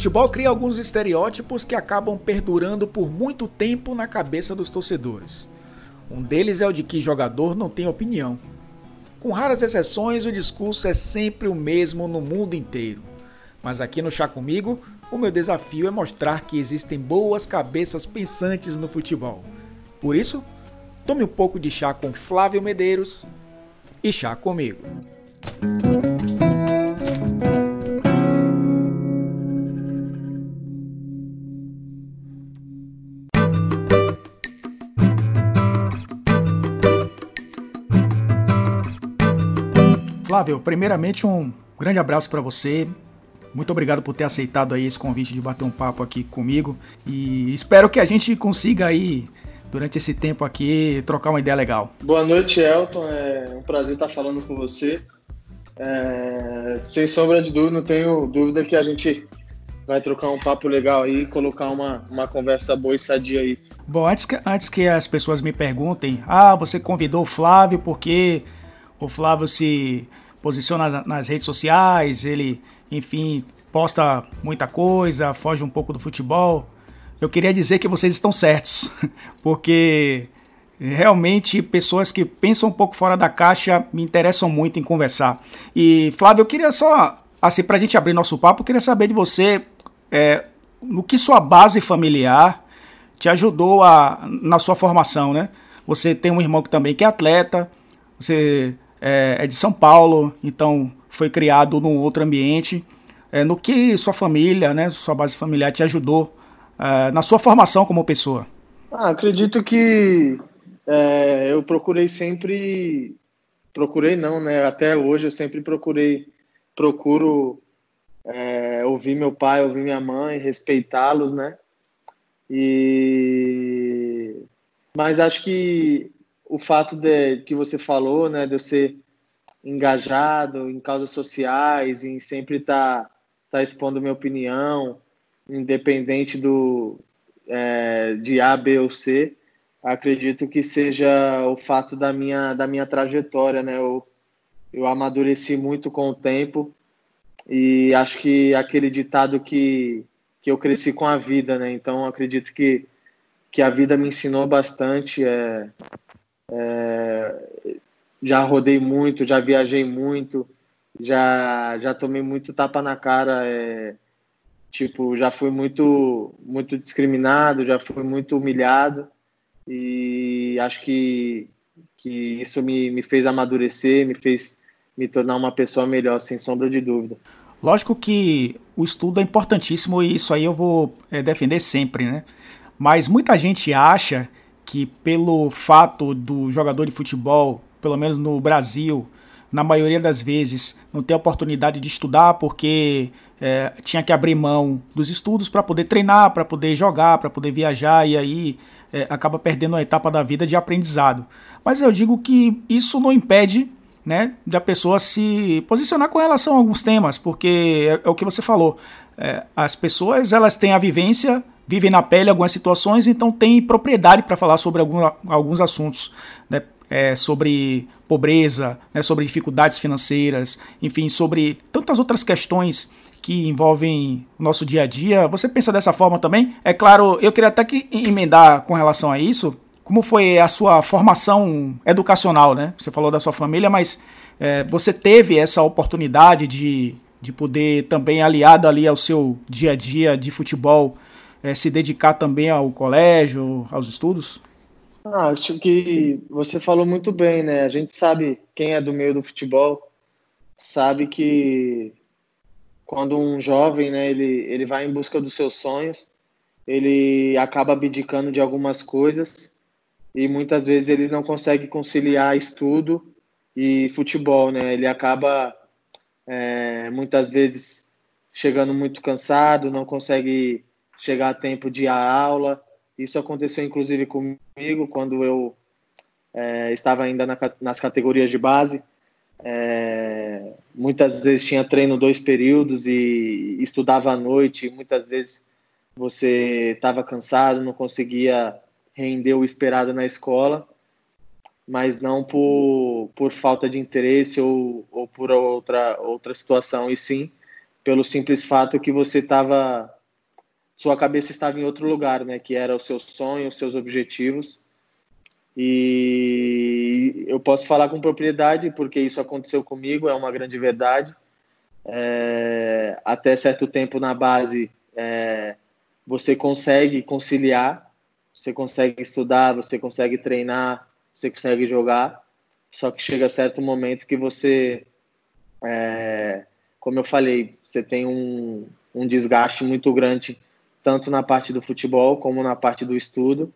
futebol cria alguns estereótipos que acabam perdurando por muito tempo na cabeça dos torcedores. Um deles é o de que jogador não tem opinião. Com raras exceções, o discurso é sempre o mesmo no mundo inteiro. Mas aqui no Chá Comigo, o meu desafio é mostrar que existem boas cabeças pensantes no futebol. Por isso, tome um pouco de chá com Flávio Medeiros e chá comigo. Flávio, primeiramente um grande abraço para você. Muito obrigado por ter aceitado aí esse convite de bater um papo aqui comigo e espero que a gente consiga aí durante esse tempo aqui trocar uma ideia legal. Boa noite, Elton. É um prazer estar falando com você. É... Sem sombra de dúvida, não tenho dúvida que a gente vai trocar um papo legal aí, colocar uma, uma conversa boa e sadia aí. Bom, antes que, antes que as pessoas me perguntem, ah, você convidou o Flávio porque o Flávio se posiciona nas redes sociais, ele, enfim, posta muita coisa, foge um pouco do futebol. Eu queria dizer que vocês estão certos, porque realmente pessoas que pensam um pouco fora da caixa me interessam muito em conversar. E Flávio, eu queria só, assim, para a gente abrir nosso papo, eu queria saber de você é, no que sua base familiar te ajudou a, na sua formação, né? Você tem um irmão que também que é atleta, você é, é de São Paulo, então foi criado num outro ambiente. É, no que sua família, né, sua base familiar te ajudou é, na sua formação como pessoa? Ah, acredito que é, eu procurei sempre, procurei não, né? Até hoje eu sempre procurei, procuro é, ouvir meu pai, ouvir minha mãe, respeitá-los, né? E mas acho que o fato de que você falou, né, de eu ser engajado em causas sociais, em sempre estar tá, tá expondo minha opinião, independente do é, de A, B ou C, acredito que seja o fato da minha da minha trajetória, né? Eu, eu amadureci muito com o tempo e acho que aquele ditado que que eu cresci com a vida, né? Então acredito que que a vida me ensinou bastante é, é, já rodei muito, já viajei muito, já, já tomei muito tapa na cara, é, tipo, já fui muito, muito discriminado, já fui muito humilhado e acho que, que isso me, me fez amadurecer, me fez me tornar uma pessoa melhor, sem sombra de dúvida. Lógico que o estudo é importantíssimo e isso aí eu vou é, defender sempre, né? Mas muita gente acha que pelo fato do jogador de futebol, pelo menos no Brasil, na maioria das vezes, não ter oportunidade de estudar porque é, tinha que abrir mão dos estudos para poder treinar, para poder jogar, para poder viajar e aí é, acaba perdendo uma etapa da vida de aprendizado. Mas eu digo que isso não impede né, da pessoa se posicionar com relação a alguns temas, porque é, é o que você falou. É, as pessoas elas têm a vivência vivem na pele algumas situações, então tem propriedade para falar sobre algum, alguns assuntos, né? É, sobre pobreza, né? sobre dificuldades financeiras, enfim, sobre tantas outras questões que envolvem o nosso dia a dia. Você pensa dessa forma também? É claro, eu queria até que emendar com relação a isso. Como foi a sua formação educacional, né? Você falou da sua família, mas é, você teve essa oportunidade de, de poder também aliado ali ao seu dia a dia de futebol é, se dedicar também ao colégio, aos estudos? Ah, acho que você falou muito bem, né? A gente sabe, quem é do meio do futebol, sabe que quando um jovem, né, ele, ele vai em busca dos seus sonhos, ele acaba abdicando de algumas coisas e muitas vezes ele não consegue conciliar estudo e futebol, né? Ele acaba é, muitas vezes chegando muito cansado, não consegue chegar a tempo de ir à aula. Isso aconteceu inclusive comigo quando eu é, estava ainda na, nas categorias de base. É, muitas vezes tinha treino dois períodos e estudava à noite. muitas vezes você estava cansado, não conseguia render o esperado na escola, mas não por, por falta de interesse ou, ou por outra, outra situação, e sim pelo simples fato que você estava sua cabeça estava em outro lugar, né? Que era o seu sonho, os seus objetivos. E eu posso falar com propriedade porque isso aconteceu comigo, é uma grande verdade. É, até certo tempo na base, é, você consegue conciliar, você consegue estudar, você consegue treinar, você consegue jogar. Só que chega certo momento que você, é, como eu falei, você tem um, um desgaste muito grande tanto na parte do futebol como na parte do estudo,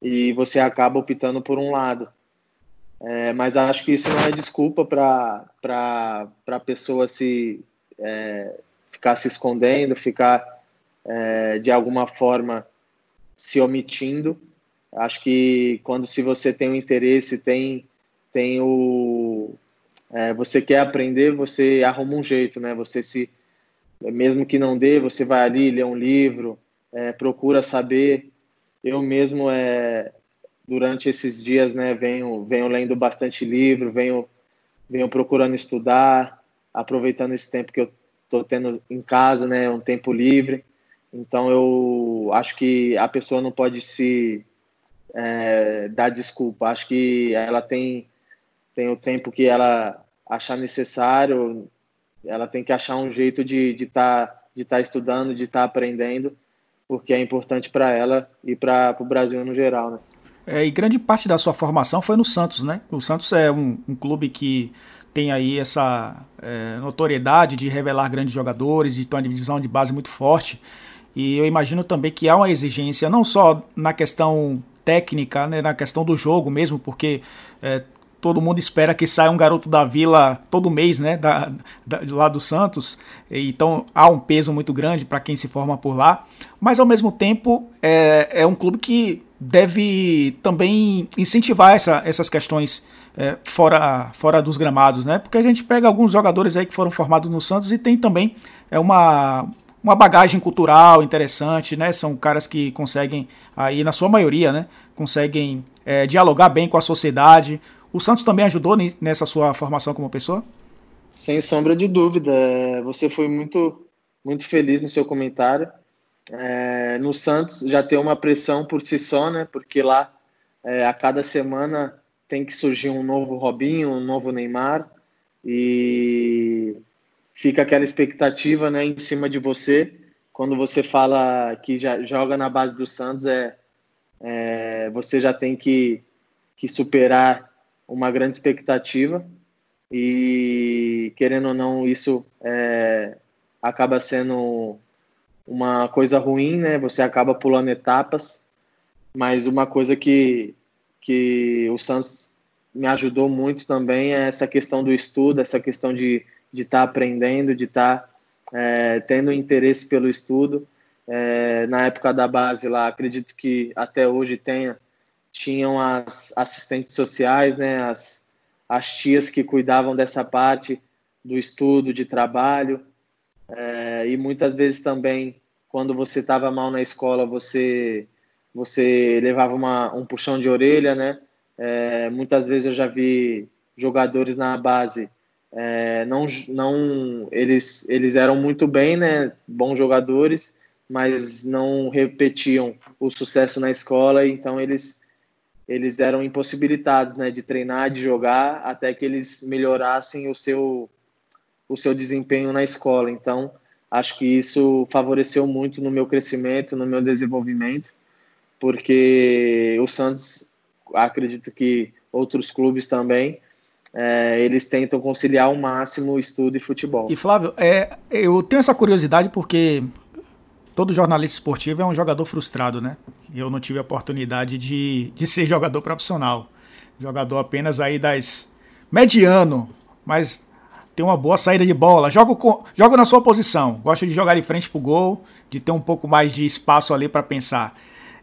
e você acaba optando por um lado. É, mas acho que isso não é desculpa para a pessoa se é, ficar se escondendo, ficar é, de alguma forma se omitindo. Acho que quando se você tem o um interesse, tem, tem o é, você quer aprender, você arruma um jeito, né? Você se mesmo que não dê, você vai ali, lê um livro, é, procura saber. Eu mesmo, é, durante esses dias, né, venho, venho lendo bastante livro, venho, venho procurando estudar, aproveitando esse tempo que eu estou tendo em casa, né, um tempo livre. Então, eu acho que a pessoa não pode se é, dar desculpa. Acho que ela tem, tem o tempo que ela achar necessário, ela tem que achar um jeito de estar de tá, de tá estudando, de estar tá aprendendo, porque é importante para ela e para o Brasil no geral, né? É, e grande parte da sua formação foi no Santos, né? O Santos é um, um clube que tem aí essa é, notoriedade de revelar grandes jogadores, de ter uma divisão de base muito forte. E eu imagino também que há uma exigência, não só na questão técnica, né, na questão do jogo mesmo, porque é, todo mundo espera que saia um garoto da Vila todo mês, né, da, da, lá do Santos. Então há um peso muito grande para quem se forma por lá. Mas ao mesmo tempo é, é um clube que deve também incentivar essa, essas questões é, fora, fora dos gramados, né? Porque a gente pega alguns jogadores aí que foram formados no Santos e tem também é uma uma bagagem cultural interessante, né? São caras que conseguem aí na sua maioria, né? Conseguem é, dialogar bem com a sociedade, o Santos também ajudou nessa sua formação como pessoa? Sem sombra de dúvida. É, você foi muito, muito feliz no seu comentário. É, no Santos já tem uma pressão por si só, né? Porque lá é, a cada semana tem que surgir um novo Robinho, um novo Neymar e fica aquela expectativa, né, em cima de você. Quando você fala que já joga na base do Santos, é, é você já tem que, que superar uma grande expectativa e querendo ou não isso é, acaba sendo uma coisa ruim, né? Você acaba pulando etapas, mas uma coisa que que o Santos me ajudou muito também é essa questão do estudo, essa questão de de estar tá aprendendo, de estar tá, é, tendo interesse pelo estudo. É, na época da base lá, acredito que até hoje tenha tinham as assistentes sociais, né, as, as tias que cuidavam dessa parte do estudo, de trabalho, é, e muitas vezes também, quando você estava mal na escola, você você levava uma, um puxão de orelha, né? É, muitas vezes eu já vi jogadores na base, é, não, não eles, eles eram muito bem, né? Bons jogadores, mas não repetiam o sucesso na escola, então eles eles eram impossibilitados né, de treinar, de jogar, até que eles melhorassem o seu, o seu desempenho na escola. Então, acho que isso favoreceu muito no meu crescimento, no meu desenvolvimento, porque o Santos, acredito que outros clubes também, é, eles tentam conciliar ao máximo estudo e futebol. E Flávio, é, eu tenho essa curiosidade porque todo jornalista esportivo é um jogador frustrado, né? Eu não tive a oportunidade de, de ser jogador profissional. Jogador apenas aí das mediano, mas tem uma boa saída de bola. Jogo, com, jogo na sua posição. Gosto de jogar de frente pro gol, de ter um pouco mais de espaço ali para pensar.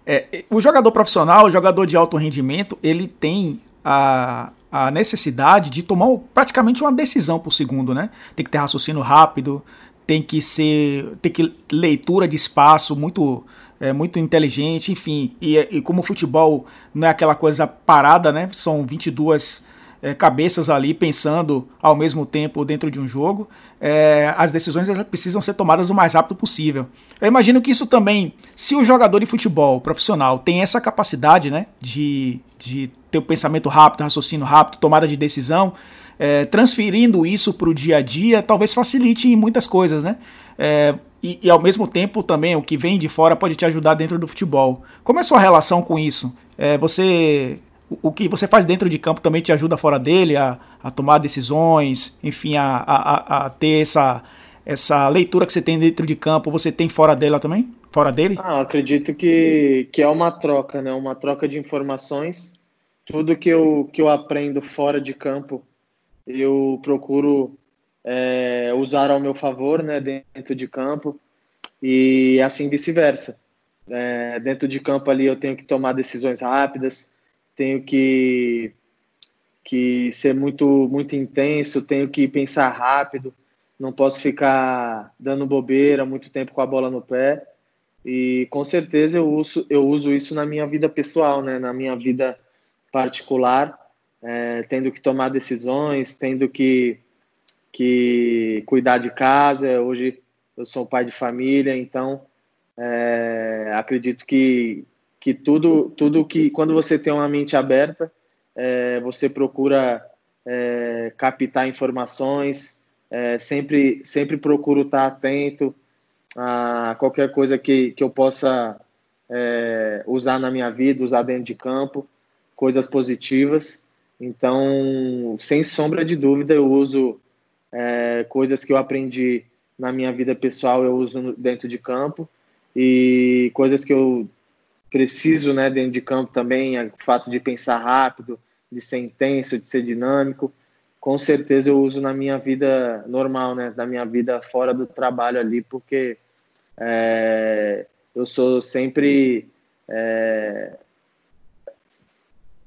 É, o jogador profissional, o jogador de alto rendimento, ele tem a, a necessidade de tomar praticamente uma decisão por segundo, né? Tem que ter raciocínio rápido, tem que ser tem que leitura de espaço muito é, muito inteligente, enfim. E, e como o futebol não é aquela coisa parada, né? São 22 é, cabeças ali pensando ao mesmo tempo dentro de um jogo, é, as decisões precisam ser tomadas o mais rápido possível. Eu imagino que isso também, se o jogador de futebol profissional tem essa capacidade né, de, de ter o um pensamento rápido, raciocínio rápido, tomada de decisão, é, transferindo isso para o dia a dia, talvez facilite em muitas coisas, né? É, e, e, ao mesmo tempo também o que vem de fora pode te ajudar dentro do futebol. Como é a sua relação com isso? É, você o que você faz dentro de campo também te ajuda fora dele a, a tomar decisões, enfim, a, a, a, ter essa, essa leitura que você tem dentro de campo, você tem fora dela também? Fora dele? Ah, acredito que, que é uma troca, né? Uma troca de informações. Tudo que eu, que eu aprendo fora de campo, eu procuro é, usar ao meu favor, né? Dentro de campo. E assim vice-versa. É, dentro de campo ali eu tenho que tomar decisões rápidas, tenho que, que ser muito, muito intenso, tenho que pensar rápido, não posso ficar dando bobeira muito tempo com a bola no pé. E com certeza eu uso, eu uso isso na minha vida pessoal, né? na minha vida particular, é, tendo que tomar decisões, tendo que, que cuidar de casa. Hoje eu sou pai de família, então é, acredito que, que tudo, tudo que quando você tem uma mente aberta, é, você procura é, captar informações, é, sempre, sempre procuro estar atento a qualquer coisa que, que eu possa é, usar na minha vida, usar dentro de campo, coisas positivas. Então, sem sombra de dúvida, eu uso é, coisas que eu aprendi na minha vida pessoal, eu uso dentro de campo, e coisas que eu preciso, né, dentro de campo também, o fato de pensar rápido, de ser intenso, de ser dinâmico, com certeza eu uso na minha vida normal, né, da minha vida fora do trabalho ali, porque é, eu sou sempre é,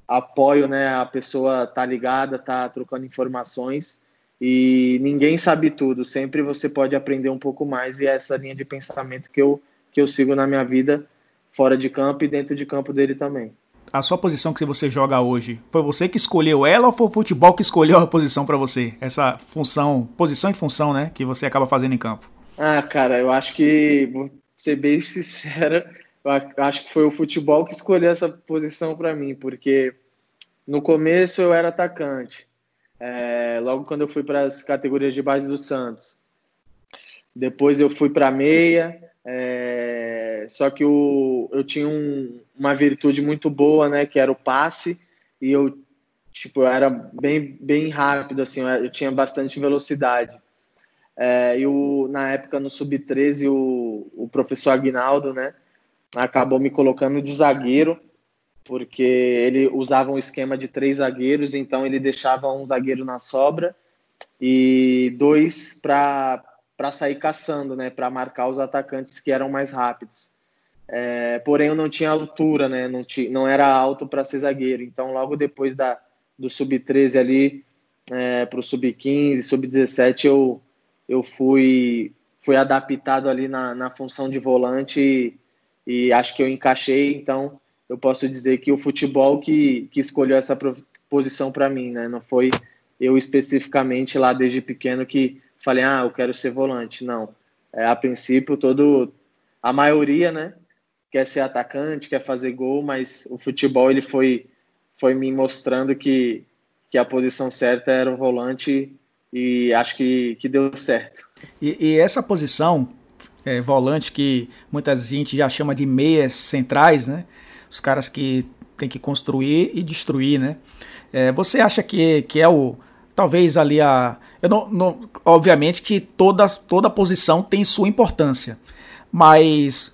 apoio, né, a pessoa tá ligada, tá trocando informações e ninguém sabe tudo, sempre você pode aprender um pouco mais e é essa linha de pensamento que eu que eu sigo na minha vida fora de campo e dentro de campo dele também. A sua posição que você joga hoje, foi você que escolheu ela ou foi o futebol que escolheu a posição para você? Essa função, posição e função, né, que você acaba fazendo em campo? Ah, cara, eu acho que, vou ser bem sincero, eu acho que foi o futebol que escolheu essa posição para mim, porque no começo eu era atacante, é, logo quando eu fui para as categorias de base do Santos. Depois eu fui para meia, é, só que o, eu tinha um, uma virtude muito boa, né? Que era o passe e eu tipo eu era bem bem rápido assim, eu tinha bastante velocidade. É, e o, na época no sub 13 o, o professor Aguinaldo, né? Acabou me colocando de zagueiro porque ele usava um esquema de três zagueiros, então ele deixava um zagueiro na sobra e dois para sair caçando, né, para marcar os atacantes que eram mais rápidos. É, porém, eu não tinha altura, né, não, tinha, não era alto para ser zagueiro. Então, logo depois da, do sub-13 ali é, para o sub-15, sub-17, eu, eu fui, fui adaptado ali na, na função de volante e, e acho que eu encaixei. Então, eu posso dizer que o futebol que, que escolheu essa posição para mim, né, não foi eu especificamente lá desde pequeno que falei, ah, eu quero ser volante. Não. É, a princípio, todo. A maioria, né? Quer ser atacante, quer fazer gol, mas o futebol ele foi, foi me mostrando que, que a posição certa era o volante e acho que, que deu certo. E, e essa posição, é, volante, que muita gente já chama de meias centrais, né? Os caras que tem que construir e destruir, né? É, você acha que, que é o talvez ali a. Eu não, não, obviamente que toda, toda posição tem sua importância, mas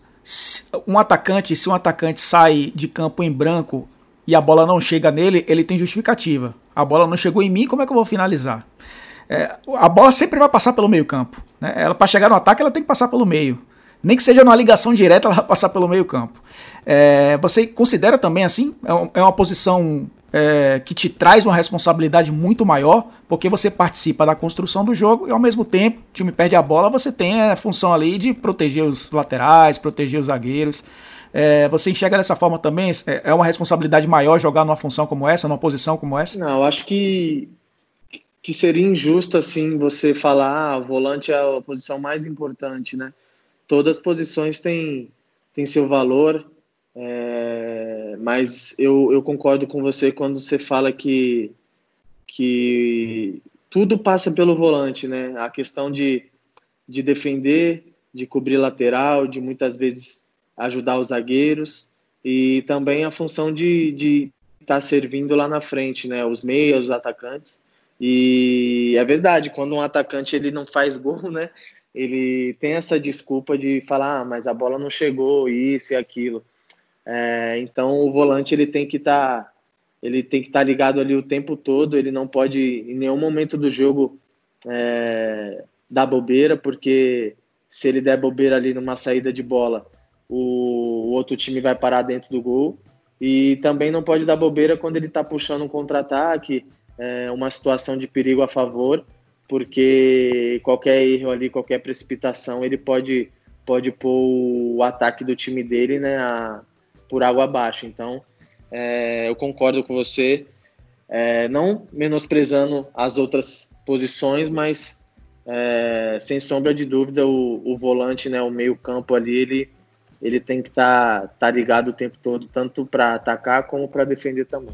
um atacante, se um atacante sai de campo em branco e a bola não chega nele, ele tem justificativa. A bola não chegou em mim, como é que eu vou finalizar? É, a bola sempre vai passar pelo meio campo. Né? Ela para chegar no ataque, ela tem que passar pelo meio. Nem que seja numa ligação direta, ela vai passar pelo meio campo. É, você considera também assim? É, é uma posição é, que te traz uma responsabilidade muito maior, porque você participa da construção do jogo e ao mesmo tempo, o time perde a bola, você tem a função ali de proteger os laterais, proteger os zagueiros. É, você enxerga dessa forma também? É, é uma responsabilidade maior jogar numa função como essa, numa posição como essa? Não, eu acho que, que seria injusto assim você falar ah, o volante é a posição mais importante, né? Todas as posições têm, têm seu valor, é, mas eu, eu concordo com você quando você fala que, que tudo passa pelo volante, né? A questão de, de defender, de cobrir lateral, de muitas vezes ajudar os zagueiros e também a função de estar tá servindo lá na frente, né? Os meios, os atacantes. E é verdade, quando um atacante ele não faz gol, né? Ele tem essa desculpa de falar, ah, mas a bola não chegou, isso e aquilo. É, então o volante ele tem que estar tá, ele tem que estar tá ligado ali o tempo todo. Ele não pode em nenhum momento do jogo é, dar bobeira, porque se ele der bobeira ali numa saída de bola, o, o outro time vai parar dentro do gol. E também não pode dar bobeira quando ele está puxando um contra-ataque, é, uma situação de perigo a favor, porque qualquer erro ali, qualquer precipitação, ele pode, pode pôr o ataque do time dele né, a, por água abaixo. Então, é, eu concordo com você, é, não menosprezando as outras posições, mas é, sem sombra de dúvida o, o volante, né, o meio campo ali, ele, ele tem que estar tá, tá ligado o tempo todo, tanto para atacar como para defender também.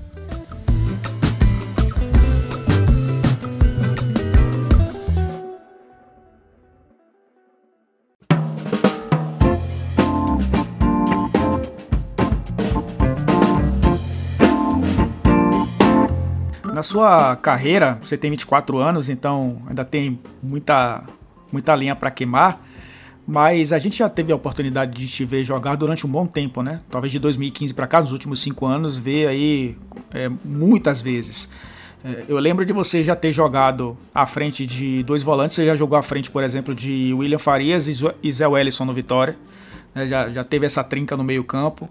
Na sua carreira, você tem 24 anos, então ainda tem muita, muita linha para queimar. Mas a gente já teve a oportunidade de te ver jogar durante um bom tempo, né? Talvez de 2015 para cá, nos últimos cinco anos, ver aí é, muitas vezes. É, eu lembro de você já ter jogado à frente de dois volantes. Você já jogou à frente, por exemplo, de William Farias e Zé Wellison no Vitória. É, já, já teve essa trinca no meio-campo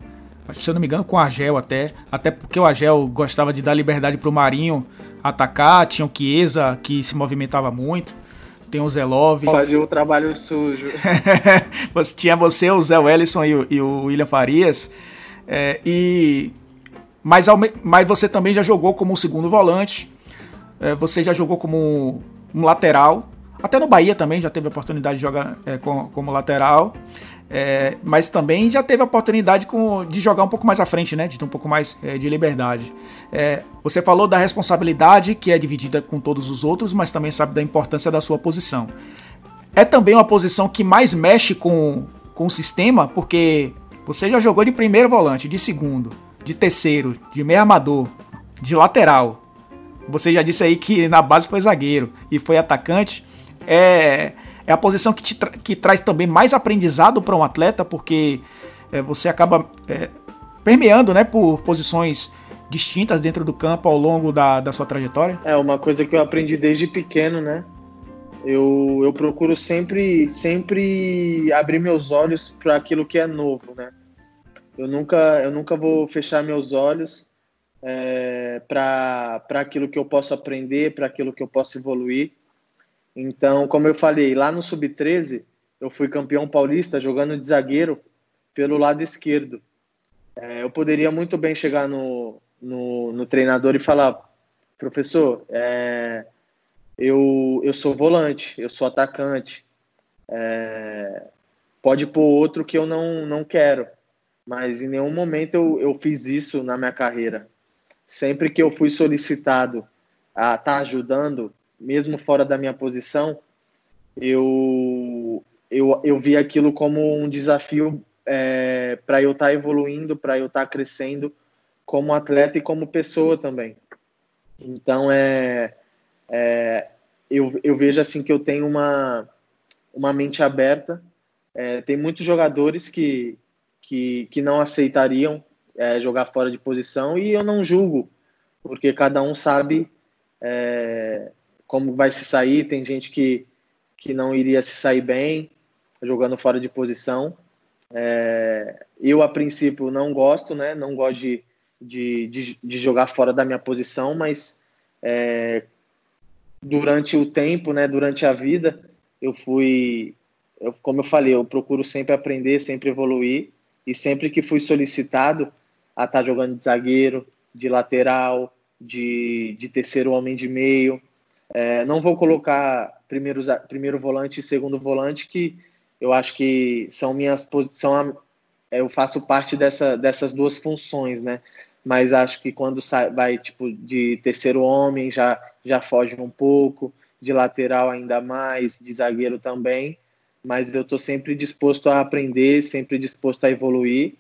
se eu não me engano, com o Argel até. Até porque o Argel gostava de dar liberdade pro Marinho atacar. Tinha o Chiesa, que se movimentava muito. Tem o Zelov. Fazia o trabalho sujo. tinha você, o Zé Wellison e o, e o William Farias. É, e mas, mas você também já jogou como segundo volante. É, você já jogou como um lateral. Até no Bahia também já teve a oportunidade de jogar é, como, como lateral. É, mas também já teve a oportunidade com, de jogar um pouco mais à frente, né? De ter um pouco mais é, de liberdade. É, você falou da responsabilidade que é dividida com todos os outros, mas também sabe da importância da sua posição. É também uma posição que mais mexe com, com o sistema, porque você já jogou de primeiro volante, de segundo, de terceiro, de meio armador, de lateral. Você já disse aí que na base foi zagueiro e foi atacante. É é a posição que, tra que traz também mais aprendizado para um atleta, porque é, você acaba é, permeando né, por posições distintas dentro do campo ao longo da, da sua trajetória? É uma coisa que eu aprendi desde pequeno, né? Eu, eu procuro sempre, sempre abrir meus olhos para aquilo que é novo, né? Eu nunca, eu nunca vou fechar meus olhos é, para aquilo que eu posso aprender, para aquilo que eu posso evoluir. Então, como eu falei, lá no Sub-13, eu fui campeão paulista jogando de zagueiro pelo lado esquerdo. É, eu poderia muito bem chegar no, no, no treinador e falar: professor, é, eu, eu sou volante, eu sou atacante, é, pode pôr outro que eu não, não quero. Mas em nenhum momento eu, eu fiz isso na minha carreira. Sempre que eu fui solicitado a estar tá ajudando, mesmo fora da minha posição, eu, eu, eu vi aquilo como um desafio é, para eu estar tá evoluindo, para eu estar tá crescendo como atleta e como pessoa também. Então, é, é eu, eu vejo assim que eu tenho uma, uma mente aberta. É, tem muitos jogadores que, que, que não aceitariam é, jogar fora de posição e eu não julgo, porque cada um sabe é, como vai se sair. Tem gente que, que não iria se sair bem jogando fora de posição. É, eu, a princípio, não gosto, né? Não gosto de, de, de, de jogar fora da minha posição, mas é, durante o tempo, né? Durante a vida, eu fui, eu, como eu falei, eu procuro sempre aprender, sempre evoluir E sempre que fui solicitado a estar tá jogando de zagueiro, de lateral, de, de terceiro homem de meio, é, não vou colocar primeiro, primeiro volante e segundo volante, que eu acho que são minhas posições. Eu faço parte dessa, dessas duas funções, né? Mas acho que quando sai, vai tipo de terceiro homem já já foge um pouco, de lateral ainda mais, de zagueiro também. Mas eu estou sempre disposto a aprender, sempre disposto a evoluir.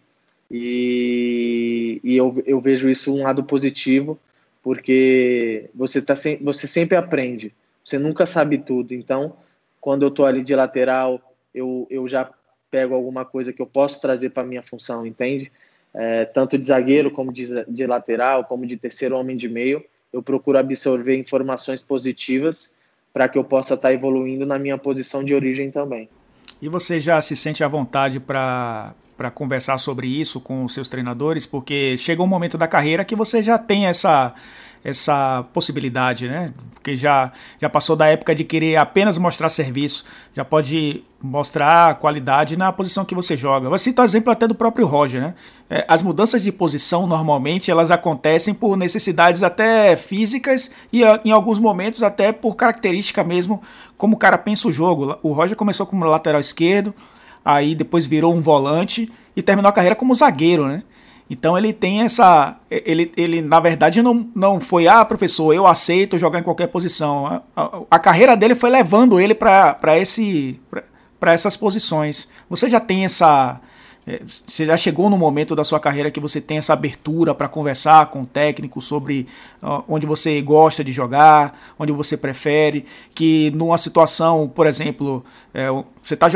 E, e eu, eu vejo isso um lado positivo, porque você, tá você sempre aprende, você nunca sabe tudo. Então, quando eu estou ali de lateral, eu, eu já pego alguma coisa que eu posso trazer para minha função, entende? É, tanto de zagueiro como de, de lateral, como de terceiro homem de meio, eu procuro absorver informações positivas para que eu possa estar tá evoluindo na minha posição de origem também. E você já se sente à vontade para para conversar sobre isso com os seus treinadores, porque chega um momento da carreira que você já tem essa essa possibilidade, né? Porque já, já passou da época de querer apenas mostrar serviço, já pode mostrar qualidade na posição que você joga. Eu cito o exemplo até do próprio Roger, né? É, as mudanças de posição normalmente elas acontecem por necessidades até físicas e em alguns momentos até por característica mesmo, como o cara pensa o jogo. O Roger começou como lateral esquerdo, aí depois virou um volante e terminou a carreira como zagueiro, né? Então ele tem essa. Ele, ele na verdade, não, não foi, ah, professor, eu aceito jogar em qualquer posição. A, a, a carreira dele foi levando ele para essas posições. Você já tem essa. É, você já chegou no momento da sua carreira que você tem essa abertura para conversar com o técnico sobre onde você gosta de jogar, onde você prefere, que numa situação, por exemplo, é, você, tá,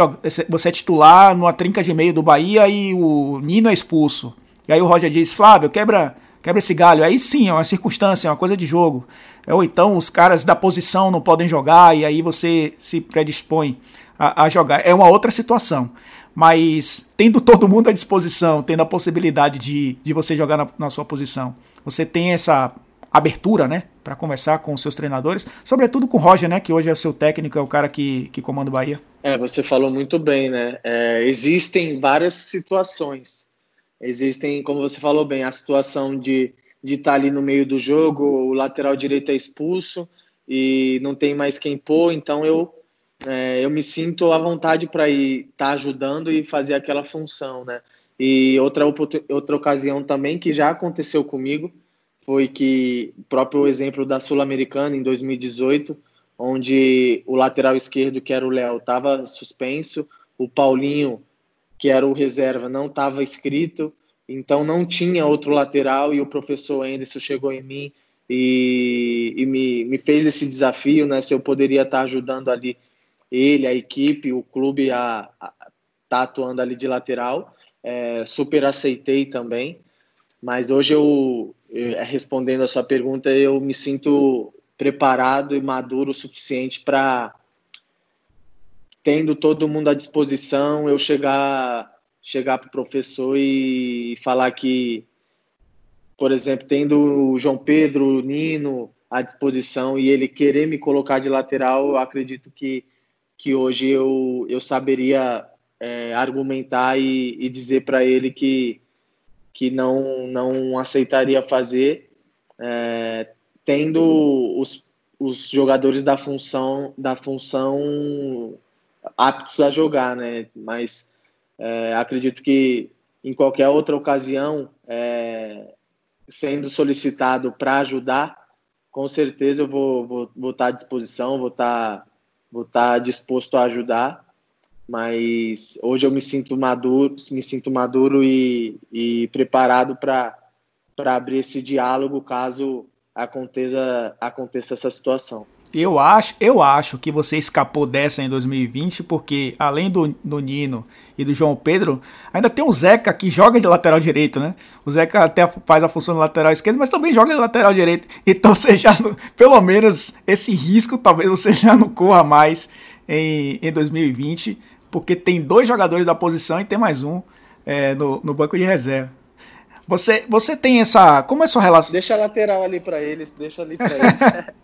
você é titular numa trinca de meio do Bahia e o Nino é expulso. E aí o Roger diz, Flávio, quebra, quebra esse galho. Aí sim, é uma circunstância, é uma coisa de jogo. Ou então os caras da posição não podem jogar e aí você se predispõe a, a jogar. É uma outra situação. Mas tendo todo mundo à disposição, tendo a possibilidade de, de você jogar na, na sua posição, você tem essa abertura, né, para conversar com os seus treinadores, sobretudo com o Roger, né, que hoje é o seu técnico, é o cara que, que comanda o Bahia. É, você falou muito bem, né? É, existem várias situações Existem, como você falou bem, a situação de de estar tá ali no meio do jogo, o lateral direito é expulso e não tem mais quem pôr, então eu é, eu me sinto à vontade para ir estar tá ajudando e fazer aquela função, né? E outra outra ocasião também que já aconteceu comigo foi que próprio exemplo da Sul-Americana em 2018, onde o lateral esquerdo que era o Léo estava suspenso, o Paulinho que era o reserva, não estava escrito, então não tinha outro lateral e o professor Anderson chegou em mim e, e me, me, fez esse desafio, né? Se eu poderia estar ajudando ali ele, a equipe, o clube a estar tá atuando ali de lateral. É, super aceitei também, mas hoje eu, eu, respondendo a sua pergunta, eu me sinto preparado e maduro o suficiente para tendo todo mundo à disposição, eu chegar chegar para o professor e falar que, por exemplo, tendo o João Pedro, o Nino à disposição e ele querer me colocar de lateral, eu acredito que, que hoje eu, eu saberia é, argumentar e, e dizer para ele que, que não, não aceitaria fazer, é, tendo os, os jogadores da função, da função aptos a jogar, né? Mas é, acredito que em qualquer outra ocasião, é, sendo solicitado para ajudar, com certeza eu vou, vou, vou estar à disposição, vou estar, vou estar disposto a ajudar. Mas hoje eu me sinto maduro, me sinto maduro e, e preparado para abrir esse diálogo caso aconteça, aconteça essa situação. Eu acho, eu acho que você escapou dessa em 2020, porque além do, do Nino e do João Pedro, ainda tem o Zeca que joga de lateral direito, né? O Zeca até faz a função de lateral esquerdo, mas também joga de lateral direito. Então você já, pelo menos, esse risco talvez você já não corra mais em, em 2020, porque tem dois jogadores da posição e tem mais um é, no, no banco de reserva. Você, você tem essa. Como é a sua relação? Deixa a lateral ali para eles, deixa ali para eles.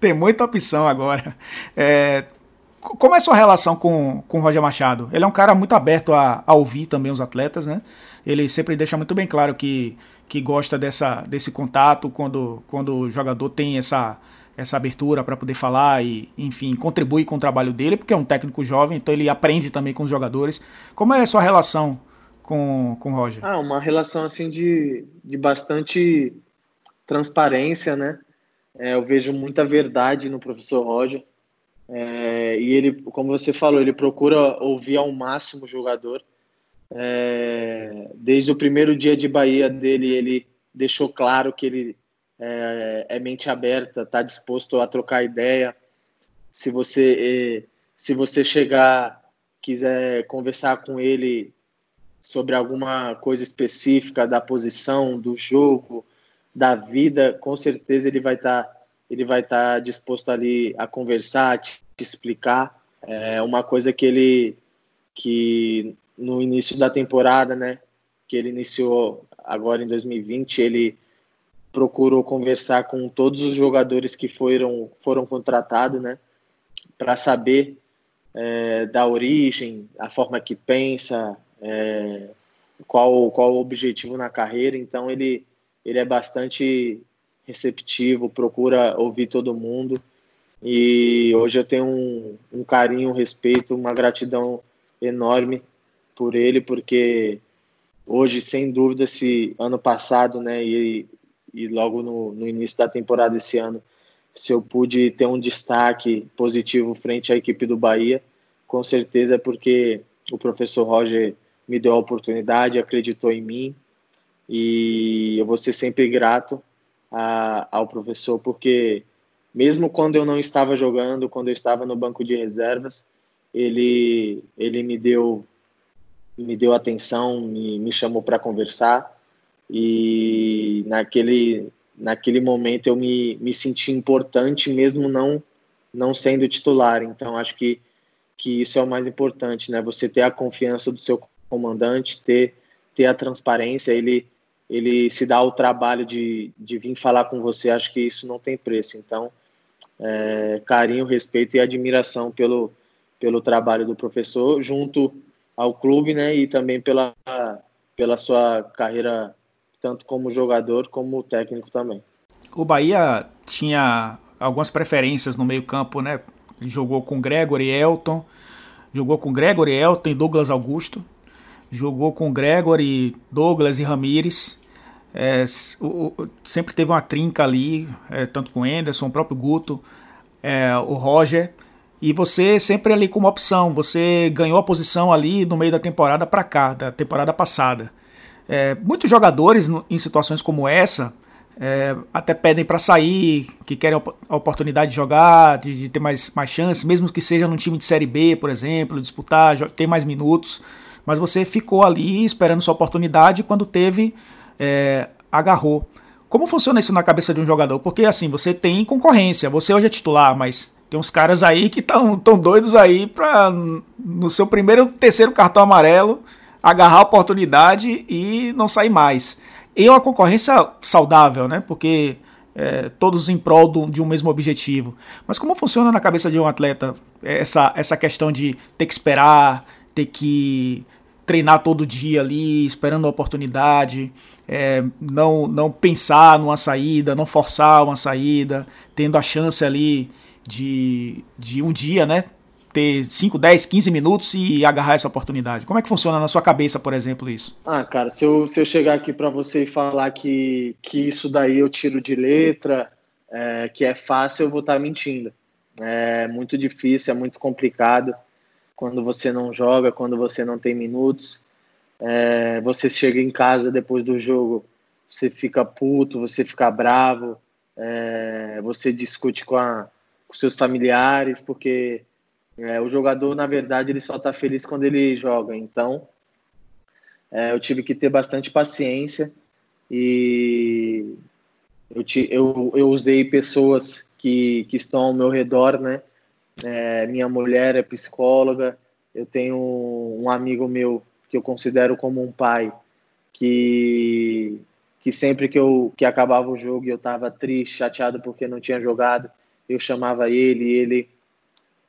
Tem muita opção agora. É, como é a sua relação com, com o Roger Machado? Ele é um cara muito aberto a, a ouvir também os atletas, né? Ele sempre deixa muito bem claro que, que gosta dessa, desse contato quando, quando o jogador tem essa, essa abertura para poder falar e, enfim, contribui com o trabalho dele, porque é um técnico jovem, então ele aprende também com os jogadores. Como é a sua relação com, com o Roger? Ah, uma relação assim de, de bastante transparência, né? É, eu vejo muita verdade no professor Roger. É, e ele, como você falou, ele procura ouvir ao máximo o jogador. É, desde o primeiro dia de Bahia dele, ele deixou claro que ele é, é mente aberta, está disposto a trocar ideia. Se você, é, se você chegar, quiser conversar com ele sobre alguma coisa específica da posição, do jogo, da vida, com certeza ele vai estar tá, ele vai estar tá disposto ali a conversar, te, te explicar. É uma coisa que ele que no início da temporada, né, que ele iniciou agora em 2020, ele procurou conversar com todos os jogadores que foram foram contratados, né, para saber é, da origem, a forma que pensa, é, qual qual o objetivo na carreira. Então ele ele é bastante receptivo, procura ouvir todo mundo. E hoje eu tenho um, um carinho, um respeito, uma gratidão enorme por ele, porque hoje, sem dúvida, se ano passado, né, e, e logo no, no início da temporada esse ano, se eu pude ter um destaque positivo frente à equipe do Bahia, com certeza é porque o professor Roger me deu a oportunidade, acreditou em mim e eu vou ser sempre grato a, ao professor, porque mesmo quando eu não estava jogando, quando eu estava no banco de reservas, ele, ele me deu me deu atenção, me, me chamou para conversar e naquele naquele momento eu me, me senti importante mesmo não não sendo titular. Então acho que que isso é o mais importante, né? Você ter a confiança do seu comandante, ter ter a transparência, ele ele se dá o trabalho de, de vir falar com você, acho que isso não tem preço. Então, é, carinho, respeito e admiração pelo, pelo trabalho do professor, junto ao clube, né, e também pela, pela sua carreira, tanto como jogador como técnico também. O Bahia tinha algumas preferências no meio-campo, né? Jogou com Gregory Elton, jogou com Gregory Elton e Douglas Augusto jogou com Gregory, Douglas e Ramires. É, o, o, sempre teve uma trinca ali, é, tanto com o Anderson, o próprio Guto, é, o Roger. E você sempre ali como opção, você ganhou a posição ali no meio da temporada para cá, da temporada passada. É, muitos jogadores em situações como essa é, até pedem para sair, que querem a oportunidade de jogar, de, de ter mais, mais chances, mesmo que seja num time de Série B, por exemplo, disputar, ter mais minutos mas você ficou ali esperando sua oportunidade quando teve, é, agarrou. Como funciona isso na cabeça de um jogador? Porque assim, você tem concorrência, você hoje é titular, mas tem uns caras aí que estão tão doidos aí para no seu primeiro terceiro cartão amarelo agarrar a oportunidade e não sair mais. E é uma concorrência saudável, né? Porque é, todos em prol do, de um mesmo objetivo. Mas como funciona na cabeça de um atleta essa, essa questão de ter que esperar, ter que treinar todo dia ali, esperando a oportunidade, é, não, não pensar numa saída, não forçar uma saída, tendo a chance ali de, de um dia, né? Ter 5, 10, 15 minutos e agarrar essa oportunidade. Como é que funciona na sua cabeça, por exemplo, isso? Ah, cara, se eu, se eu chegar aqui para você e falar que, que isso daí eu tiro de letra, é, que é fácil, eu vou estar tá mentindo. É muito difícil, é muito complicado quando você não joga, quando você não tem minutos. É, você chega em casa depois do jogo, você fica puto, você fica bravo, é, você discute com, a, com seus familiares, porque é, o jogador, na verdade, ele só está feliz quando ele joga. Então, é, eu tive que ter bastante paciência e eu, te, eu, eu usei pessoas que, que estão ao meu redor, né? É, minha mulher é psicóloga. Eu tenho um amigo meu que eu considero como um pai, que que sempre que eu que acabava o jogo e eu estava triste, chateado porque não tinha jogado, eu chamava ele ele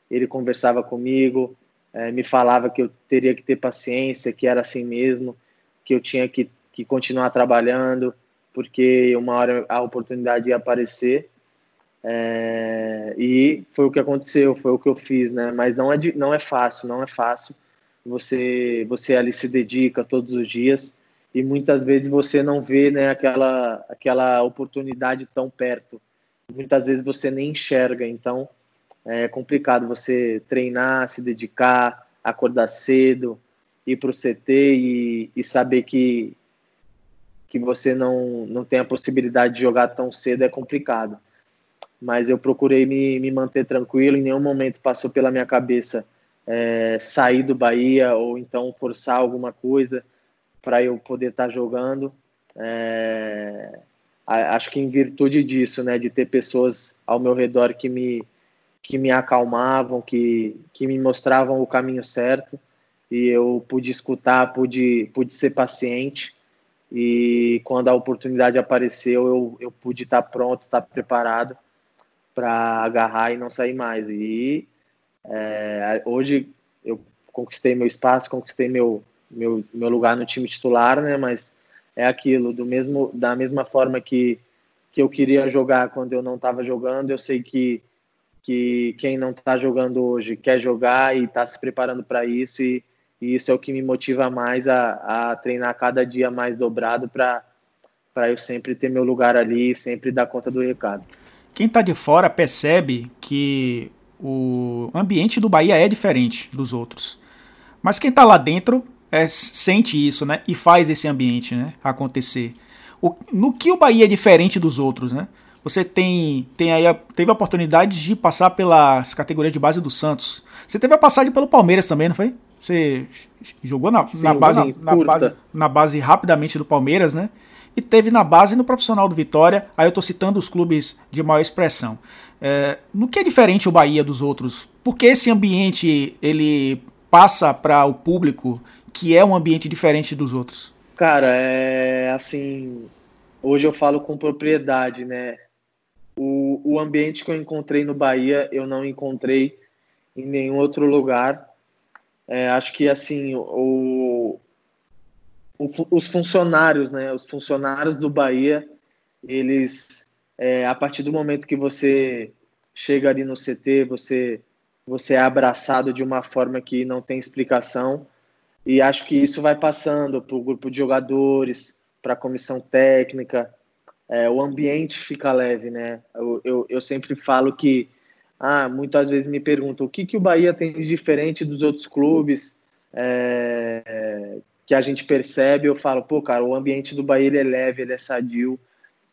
ele conversava comigo, é, me falava que eu teria que ter paciência, que era assim mesmo, que eu tinha que, que continuar trabalhando, porque uma hora a oportunidade ia aparecer. É, e foi o que aconteceu, foi o que eu fiz, né? Mas não é, não é fácil, não é fácil. Você, você ali se dedica todos os dias e muitas vezes você não vê né, aquela, aquela oportunidade tão perto. Muitas vezes você nem enxerga, então é complicado você treinar, se dedicar, acordar cedo, ir para o CT e, e saber que, que você não, não tem a possibilidade de jogar tão cedo é complicado. Mas eu procurei me, me manter tranquilo, em nenhum momento passou pela minha cabeça é, sair do Bahia ou então forçar alguma coisa para eu poder estar tá jogando. É, acho que em virtude disso, né, de ter pessoas ao meu redor que me que me acalmavam, que que me mostravam o caminho certo e eu pude escutar, pude pude ser paciente e quando a oportunidade apareceu eu, eu pude estar tá pronto, estar tá preparado para agarrar e não sair mais e é, hoje eu conquistei meu espaço, conquistei meu meu, meu lugar no time titular, né? Mas é aquilo, do mesmo, da mesma forma que, que eu queria jogar quando eu não estava jogando, eu sei que, que quem não está jogando hoje quer jogar e está se preparando para isso, e, e, isso é o que me motiva mais a, a treinar cada dia mais dobrado para eu sempre ter meu lugar ali e sempre dar conta do recado. Quem está de fora percebe que o ambiente do Bahia é diferente dos outros. Mas quem está lá dentro é, sente isso, né? E faz esse ambiente né, acontecer. O, no que o Bahia é diferente dos outros, né? Você tem, tem aí a, teve a oportunidade de passar pelas categorias de base do Santos. Você teve a passagem pelo Palmeiras também, não foi? Você jogou na, sim, na, base, sim, na, base, na base rapidamente do Palmeiras, né? E teve na base no profissional do Vitória. Aí eu tô citando os clubes de maior expressão. É, no que é diferente o Bahia dos outros? Porque esse ambiente ele passa para o público que é um ambiente diferente dos outros? Cara, é assim. Hoje eu falo com propriedade, né? O, o ambiente que eu encontrei no Bahia, eu não encontrei em nenhum outro lugar. É, acho que assim, o, os funcionários, né? Os funcionários do Bahia, eles, é, a partir do momento que você chega ali no CT, você, você é abraçado de uma forma que não tem explicação e acho que isso vai passando para o grupo de jogadores, para a comissão técnica. É, o ambiente fica leve, né? Eu, eu, eu, sempre falo que, ah, muitas vezes me perguntam o que, que o Bahia tem de diferente dos outros clubes é, que a gente percebe. Eu falo, pô, cara, o ambiente do Bahia ele é leve, ele é sadio.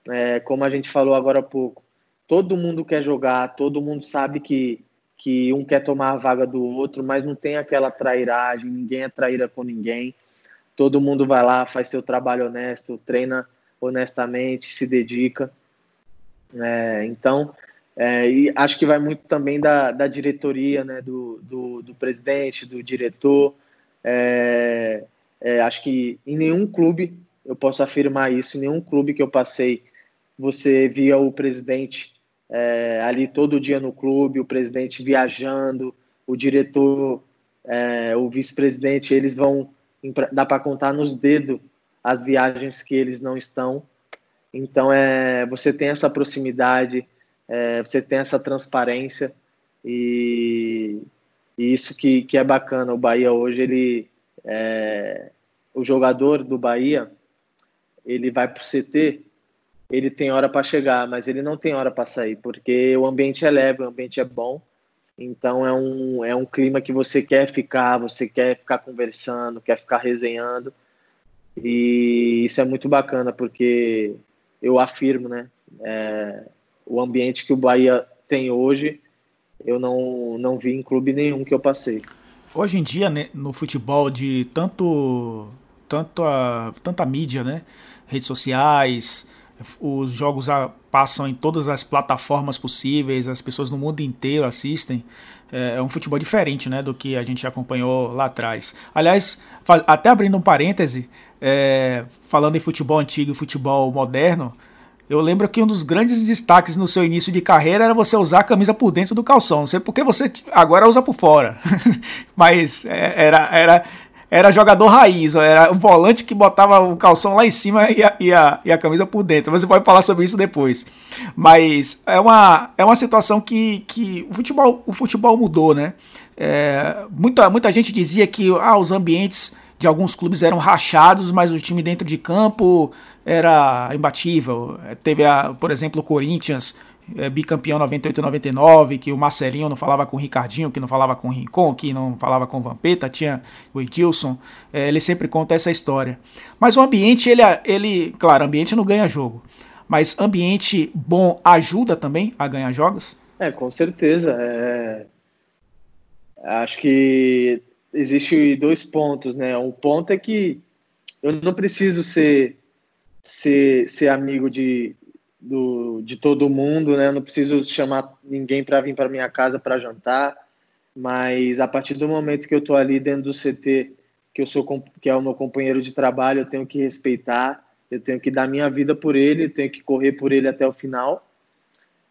É, como a gente falou agora há pouco, todo mundo quer jogar, todo mundo sabe que que um quer tomar a vaga do outro, mas não tem aquela trairagem, ninguém é traíra com ninguém. Todo mundo vai lá, faz seu trabalho honesto, treina honestamente, se dedica. É, então, é, e acho que vai muito também da, da diretoria, né, do, do, do presidente, do diretor. É, é acho que em nenhum clube, eu posso afirmar isso, em nenhum clube que eu passei, você via o presidente é, ali todo dia no clube, o presidente viajando, o diretor, é, o vice-presidente, eles vão, dá para contar nos dedos as viagens que eles não estão. Então, é, você tem essa proximidade, é, você tem essa transparência e, e, isso que, que é bacana. O Bahia hoje, ele, é, o jogador do Bahia, ele vai para o CT ele tem hora para chegar, mas ele não tem hora para sair, porque o ambiente é leve, o ambiente é bom. Então é um, é um clima que você quer ficar, você quer ficar conversando, quer ficar resenhando. E isso é muito bacana, porque eu afirmo, né? É, o ambiente que o Bahia tem hoje, eu não, não vi em clube nenhum que eu passei. Hoje em dia, né, no futebol, de tanto, tanto a, tanta mídia, né? Redes sociais, os jogos passam em todas as plataformas possíveis, as pessoas no mundo inteiro assistem. É, é um futebol diferente né, do que a gente acompanhou lá atrás. Aliás, até abrindo um parêntese, é, falando em futebol antigo e futebol moderno, Eu lembro que um dos grandes destaques no seu início de carreira era você usar a camisa por dentro do calção. Não sei porque você agora usa por fora. Mas é, era, era, era jogador raiz, era o volante que botava o calção lá em cima e a, e a, e a camisa por dentro. Você pode falar sobre isso depois. Mas é uma, é uma situação que, que o, futebol, o futebol mudou, né? É, muita, muita gente dizia que ah, os ambientes de alguns clubes eram rachados, mas o time dentro de campo era imbatível. Teve, a, por exemplo, o Corinthians, é, bicampeão 98-99, que o Marcelinho não falava com o Ricardinho, que não falava com o Rincon, que não falava com o Vampeta, tinha o Edilson. É, ele sempre conta essa história. Mas o ambiente, ele, ele, claro, ambiente não ganha jogo. Mas ambiente bom ajuda também a ganhar jogos? É, com certeza. É... Acho que existe dois pontos, né? Um ponto é que eu não preciso ser ser, ser amigo de, do, de todo mundo, né? Não preciso chamar ninguém para vir para minha casa para jantar, mas a partir do momento que eu estou ali dentro do CT, que eu sou que é o meu companheiro de trabalho, eu tenho que respeitar, eu tenho que dar minha vida por ele, tenho que correr por ele até o final.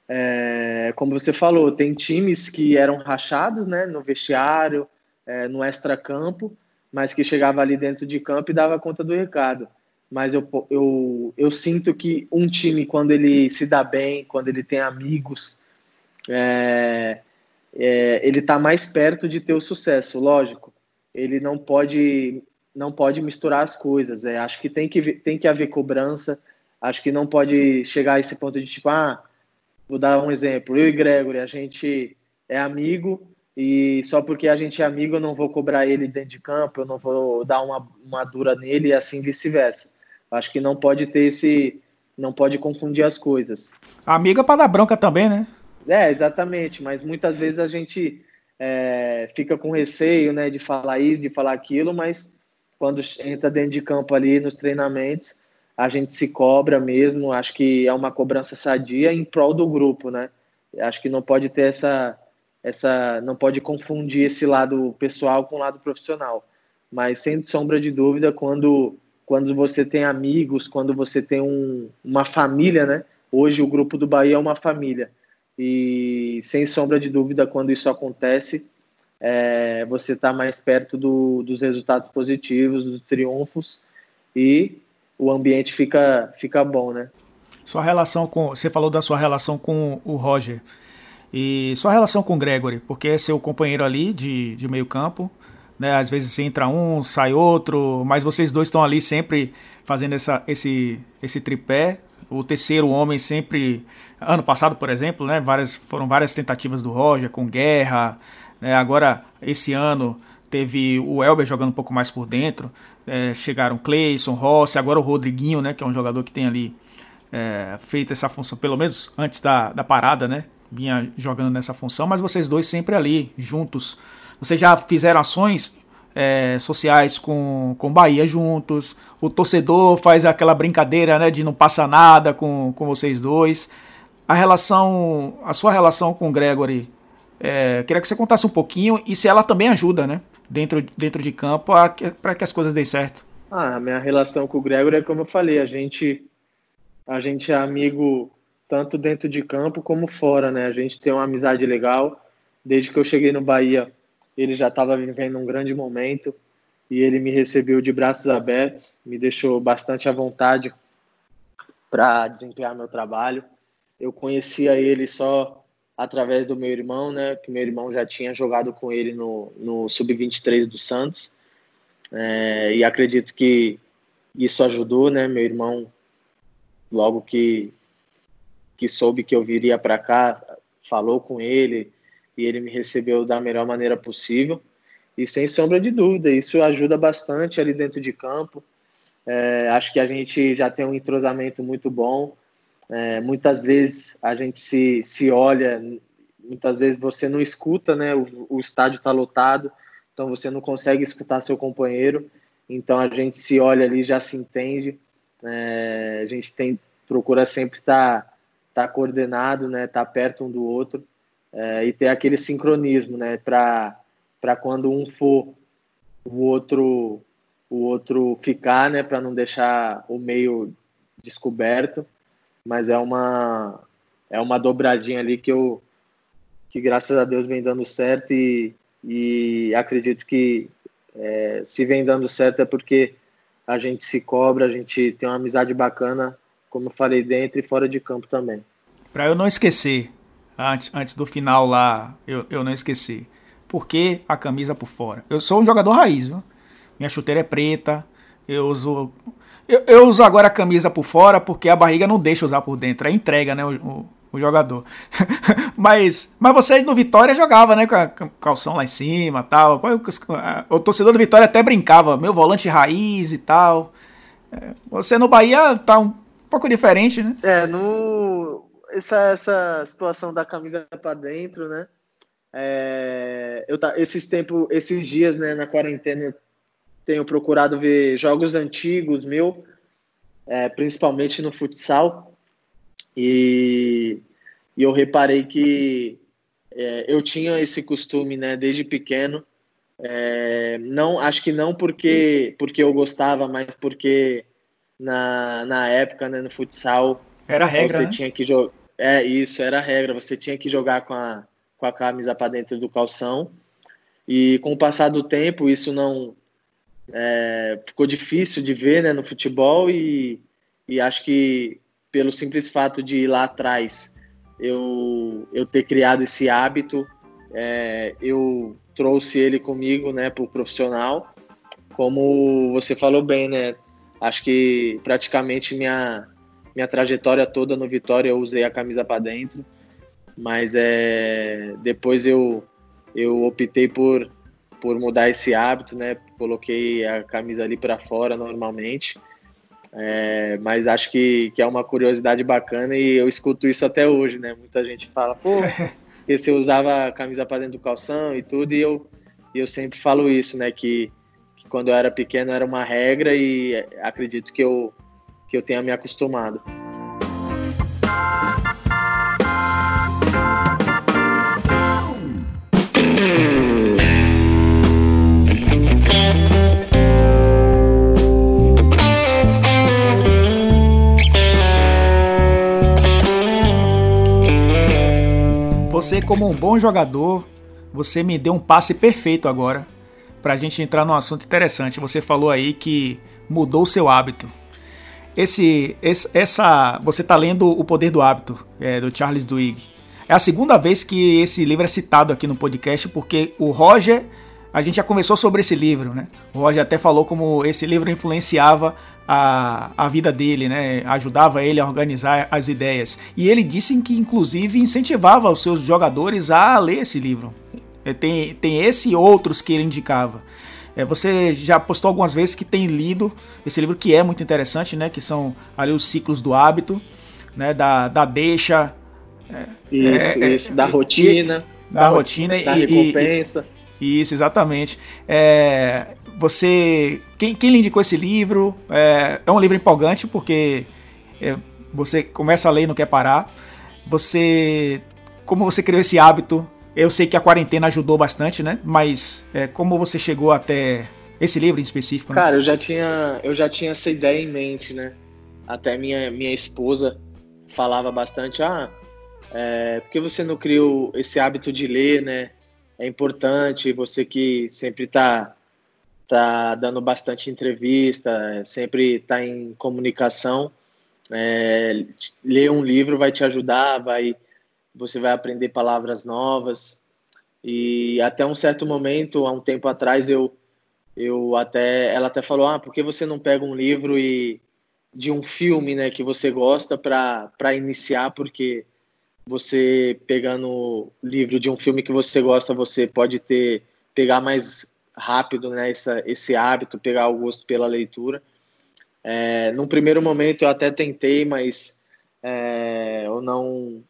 É, como você falou, tem times que eram rachados, né, no vestiário, é, no extra-campo, mas que chegava ali dentro de campo e dava conta do recado. Mas eu, eu, eu sinto que um time, quando ele se dá bem, quando ele tem amigos, é, é, ele está mais perto de ter o sucesso, lógico. Ele não pode não pode misturar as coisas. É, acho que tem, que tem que haver cobrança. Acho que não pode chegar a esse ponto de tipo, ah, vou dar um exemplo. Eu e Gregory, a gente é amigo, e só porque a gente é amigo eu não vou cobrar ele dentro de campo, eu não vou dar uma, uma dura nele e assim vice-versa. Acho que não pode ter esse. Não pode confundir as coisas. Amiga para dar bronca também, né? É, exatamente, mas muitas vezes a gente é, fica com receio né, de falar isso, de falar aquilo, mas quando entra dentro de campo ali nos treinamentos, a gente se cobra mesmo. Acho que é uma cobrança sadia em prol do grupo, né? Acho que não pode ter essa essa não pode confundir esse lado pessoal com o lado profissional. Mas sem sombra de dúvida, quando quando você tem amigos, quando você tem um, uma família, né? Hoje o grupo do Bahia é uma família. E sem sombra de dúvida, quando isso acontece, é, você está mais perto do, dos resultados positivos, dos triunfos e o ambiente fica, fica bom, né? Sua relação com. Você falou da sua relação com o Roger. E sua relação com o Gregory, porque é seu companheiro ali de, de meio campo, né? Às vezes entra um, sai outro, mas vocês dois estão ali sempre fazendo essa, esse, esse tripé. O terceiro homem sempre, ano passado, por exemplo, né? Várias, foram várias tentativas do Roger com guerra. Né? Agora, esse ano, teve o Elber jogando um pouco mais por dentro. É, chegaram Cleison, Rossi, agora o Rodriguinho, né? Que é um jogador que tem ali é, feito essa função, pelo menos antes da, da parada, né? vinha jogando nessa função, mas vocês dois sempre ali, juntos. Vocês já fizeram ações é, sociais com, com Bahia juntos. O torcedor faz aquela brincadeira né, de não passa nada com, com vocês dois. A relação, a sua relação com o Gregory, é, queria que você contasse um pouquinho e se ela também ajuda, né? Dentro, dentro de campo, para que as coisas deem certo. Ah, a minha relação com o Gregory é como eu falei, a gente, a gente é amigo tanto dentro de campo como fora, né? A gente tem uma amizade legal. Desde que eu cheguei no Bahia, ele já estava vivendo um grande momento e ele me recebeu de braços abertos, me deixou bastante à vontade para desempenhar meu trabalho. Eu conhecia ele só através do meu irmão, né? Que meu irmão já tinha jogado com ele no, no sub-23 do Santos. É, e acredito que isso ajudou, né? Meu irmão, logo que que soube que eu viria para cá, falou com ele e ele me recebeu da melhor maneira possível. E sem sombra de dúvida, isso ajuda bastante ali dentro de campo. É, acho que a gente já tem um entrosamento muito bom. É, muitas vezes a gente se, se olha, muitas vezes você não escuta, né? O, o estádio está lotado, então você não consegue escutar seu companheiro. Então a gente se olha ali, já se entende. É, a gente tem procura sempre estar tá tá coordenado, né, estar tá perto um do outro é, e ter aquele sincronismo, né, para quando um for o outro o outro ficar, né, para não deixar o meio descoberto. mas é uma é uma dobradinha ali que eu que graças a Deus vem dando certo e, e acredito que é, se vem dando certo é porque a gente se cobra, a gente tem uma amizade bacana, como eu falei, dentro e fora de campo também. Para eu não esquecer, antes, antes do final lá, eu, eu não esqueci. Por que a camisa por fora? Eu sou um jogador raiz, viu? Minha chuteira é preta, eu uso. Eu, eu, uso agora a camisa por fora porque a barriga não deixa usar por dentro, é entrega, né? O, o, o jogador. mas, mas você no Vitória jogava, né? Com a calção lá em cima tal. O torcedor do Vitória até brincava, meu volante raiz e tal. É, você no Bahia tá um pouco diferente, né? É, no. Essa, essa situação da camisa para dentro, né? É, eu tá, esses tempos, esses dias, né, na quarentena, tenho procurado ver jogos antigos meu, é, principalmente no futsal. E, e eu reparei que é, eu tinha esse costume, né, desde pequeno. É, não, acho que não porque porque eu gostava, mas porque na, na época, né, no futsal, era regra, você né? tinha que jogar. É isso, era regra. Você tinha que jogar com a com a camisa para dentro do calção. E com o passar do tempo, isso não é, ficou difícil de ver, né, no futebol e, e acho que pelo simples fato de ir lá atrás eu, eu ter criado esse hábito, é, eu trouxe ele comigo né, para o profissional. Como você falou bem, né? Acho que praticamente minha, minha trajetória toda no Vitória eu usei a camisa para dentro, mas é, depois eu, eu optei por, por mudar esse hábito, né? Coloquei a camisa ali para fora normalmente é, mas acho que, que é uma curiosidade bacana e eu escuto isso até hoje, né? Muita gente fala, pô, que você usava a camisa para dentro do calção e tudo, e eu, eu sempre falo isso, né? Que, que quando eu era pequeno era uma regra e acredito que eu, que eu tenha me acostumado. Você, como um bom jogador, você me deu um passe perfeito agora para a gente entrar num assunto interessante. Você falou aí que mudou o seu hábito. Esse, esse essa, você está lendo O Poder do Hábito é, do Charles Duhigg. É a segunda vez que esse livro é citado aqui no podcast, porque o Roger a gente já conversou sobre esse livro, né? O Roger até falou como esse livro influenciava a, a vida dele, né? Ajudava ele a organizar as ideias. E ele disse que, inclusive, incentivava os seus jogadores a ler esse livro. É, tem, tem esse e outros que ele indicava. É, você já postou algumas vezes que tem lido esse livro que é muito interessante, né? Que são ali os ciclos do hábito, né? Da, da deixa. É, isso, é, isso. Da rotina. Da, da rotina da e, recompensa. E, isso, exatamente. É, você, quem, quem lhe indicou esse livro? É, é um livro empolgante porque é, você começa a ler e não quer parar. Você, como você criou esse hábito? Eu sei que a quarentena ajudou bastante, né? Mas é, como você chegou até esse livro em específico? Né? Cara, eu já tinha, eu já tinha essa ideia em mente, né? Até minha minha esposa falava bastante, ah, é, por que você não criou esse hábito de ler, né? é importante. Você que sempre está tá dando bastante entrevista, sempre está em comunicação. É, ler um livro vai te ajudar, vai, você vai aprender palavras novas. E até um certo momento, há um tempo atrás, eu, eu até, ela até falou, ah, por que você não pega um livro e de um filme, né, que você gosta para iniciar, porque você pegando o livro de um filme que você gosta, você pode ter pegar mais rápido né, essa, esse hábito, pegar o gosto pela leitura. É, num primeiro momento eu até tentei, mas é, eu não,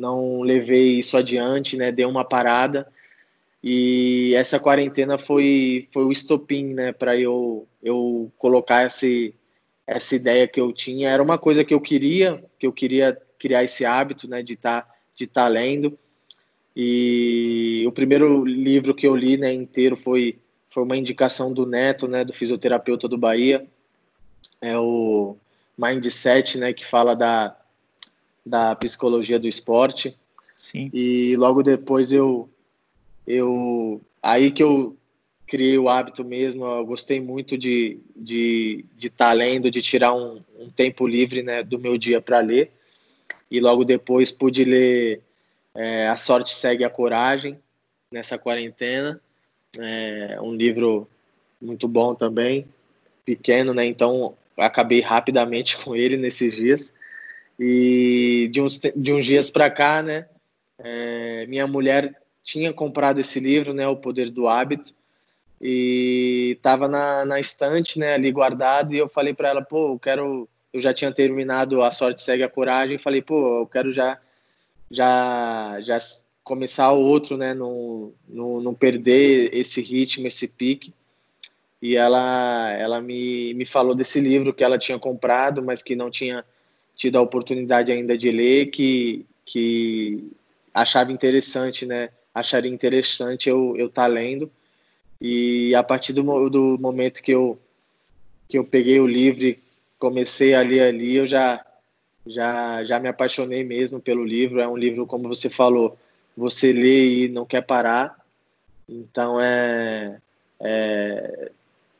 não levei isso adiante, né, dei uma parada. E essa quarentena foi, foi o estopim né, para eu, eu colocar esse, essa ideia que eu tinha. Era uma coisa que eu queria, que eu queria criar esse hábito, né, de estar tá, de tá lendo. E o primeiro livro que eu li, né, inteiro foi foi uma indicação do Neto, né, do fisioterapeuta do Bahia. É o Mindset, né, que fala da da psicologia do esporte. Sim. E logo depois eu, eu aí que eu criei o hábito mesmo. Eu gostei muito de estar de, de tá lendo, de tirar um, um tempo livre né, do meu dia para ler. E logo depois pude ler é, A Sorte Segue a Coragem nessa quarentena. É um livro muito bom também, pequeno, né? Então acabei rapidamente com ele nesses dias. E de uns, de uns dias para cá, né? É, minha mulher tinha comprado esse livro, né? O Poder do Hábito e estava na, na estante, né, ali guardado, e eu falei para ela, pô, eu quero, eu já tinha terminado A Sorte Segue a Coragem, e falei, pô, eu quero já, já, já começar o outro, né, não, não, não perder esse ritmo, esse pique, e ela, ela me, me falou desse livro que ela tinha comprado, mas que não tinha tido a oportunidade ainda de ler, que, que achava interessante, né, acharia interessante eu eu tá lendo, e a partir do, do momento que eu, que eu peguei o livro comecei a ler ali, eu já, já, já me apaixonei mesmo pelo livro. É um livro, como você falou, você lê e não quer parar. Então, é, é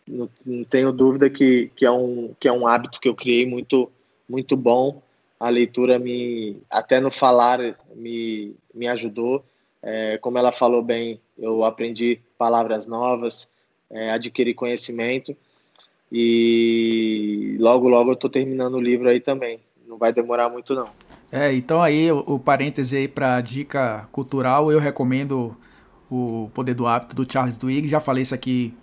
não, não, tenho dúvida que, que, é um, que é um hábito que eu criei muito, muito bom. A leitura me, até no falar, me, me ajudou. É, como ela falou bem, eu aprendi palavras novas, é, adquiri conhecimento e logo, logo eu estou terminando o livro aí também. Não vai demorar muito, não. É, então aí o, o parêntese aí para dica cultural, eu recomendo o Poder do Hábito do Charles Duhigg, já falei isso aqui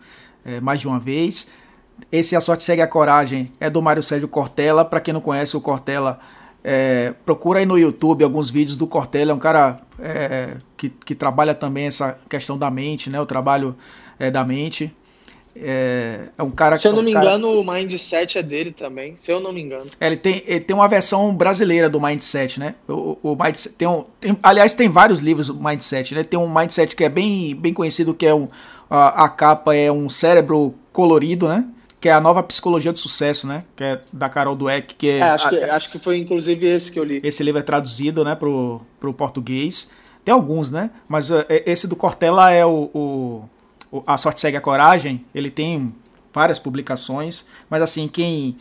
é, mais de uma vez. Esse A Sorte Segue a Coragem é do Mário Sérgio Cortella, para quem não conhece o Cortella, é, procura aí no YouTube alguns vídeos do Cortella, é um cara é, que, que trabalha também essa questão da mente, né? O trabalho é, da mente. É, é um cara Se eu não um me cara... engano, o Mindset é dele também, se eu não me engano. É, ele tem, ele tem uma versão brasileira do Mindset, né? O, o Mindset tem um, tem, aliás, tem vários livros do Mindset, né? Tem um Mindset que é bem, bem conhecido, que é um, a, a capa é um cérebro colorido, né? Que é a nova psicologia do sucesso, né? Que é da Carol Dweck, que é. é acho, que, acho que foi inclusive esse que eu li. Esse livro é traduzido, né, pro, pro português. Tem alguns, né? Mas uh, esse do Cortella é o, o, o, A Sorte Segue a Coragem. Ele tem várias publicações, mas assim, quem,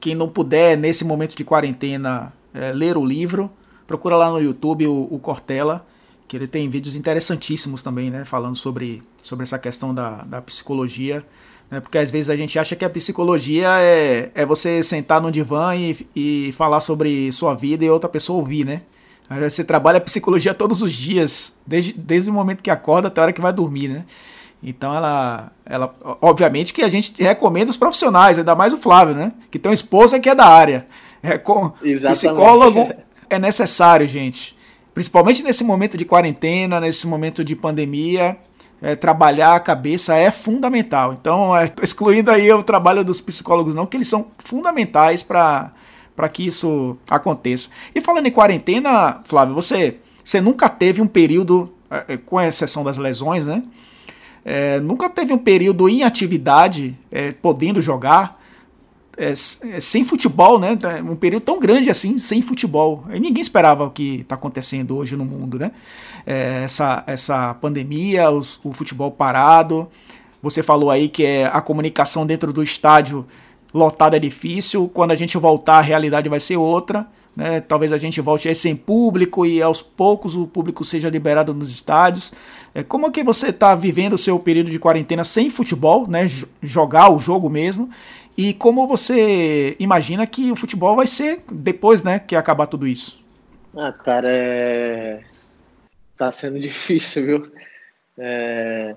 quem não puder, nesse momento de quarentena, é, ler o livro, procura lá no YouTube o, o Cortella, que ele tem vídeos interessantíssimos também, né? Falando sobre, sobre essa questão da, da psicologia né? Porque às vezes a gente acha que a psicologia é, é você sentar no divã e, e falar sobre sua vida e outra pessoa ouvir, né? Você trabalha a psicologia todos os dias, desde, desde o momento que acorda até a hora que vai dormir, né? Então ela, ela, obviamente que a gente recomenda os profissionais, ainda mais o Flávio, né? Que tem uma esposa que é da área. É, com, psicólogo é necessário, gente. Principalmente nesse momento de quarentena, nesse momento de pandemia é, trabalhar a cabeça é fundamental. Então, é, excluindo aí o trabalho dos psicólogos, não, que eles são fundamentais para que isso aconteça. E falando em quarentena, Flávio, você, você nunca teve um período, é, é com exceção das lesões, né? É, nunca teve um período em atividade, é, podendo jogar, sem futebol, né? Um período tão grande assim, sem futebol. E ninguém esperava o que está acontecendo hoje no mundo, né? É, essa, essa pandemia, os, o futebol parado. Você falou aí que é a comunicação dentro do estádio lotado é difícil. Quando a gente voltar, a realidade vai ser outra. Né? Talvez a gente volte aí sem público e aos poucos o público seja liberado nos estádios. É, como é que você está vivendo o seu período de quarentena sem futebol, né? jogar o jogo mesmo? E como você imagina que o futebol vai ser depois, né, que acabar tudo isso? Ah, cara, é... tá sendo difícil, viu? É...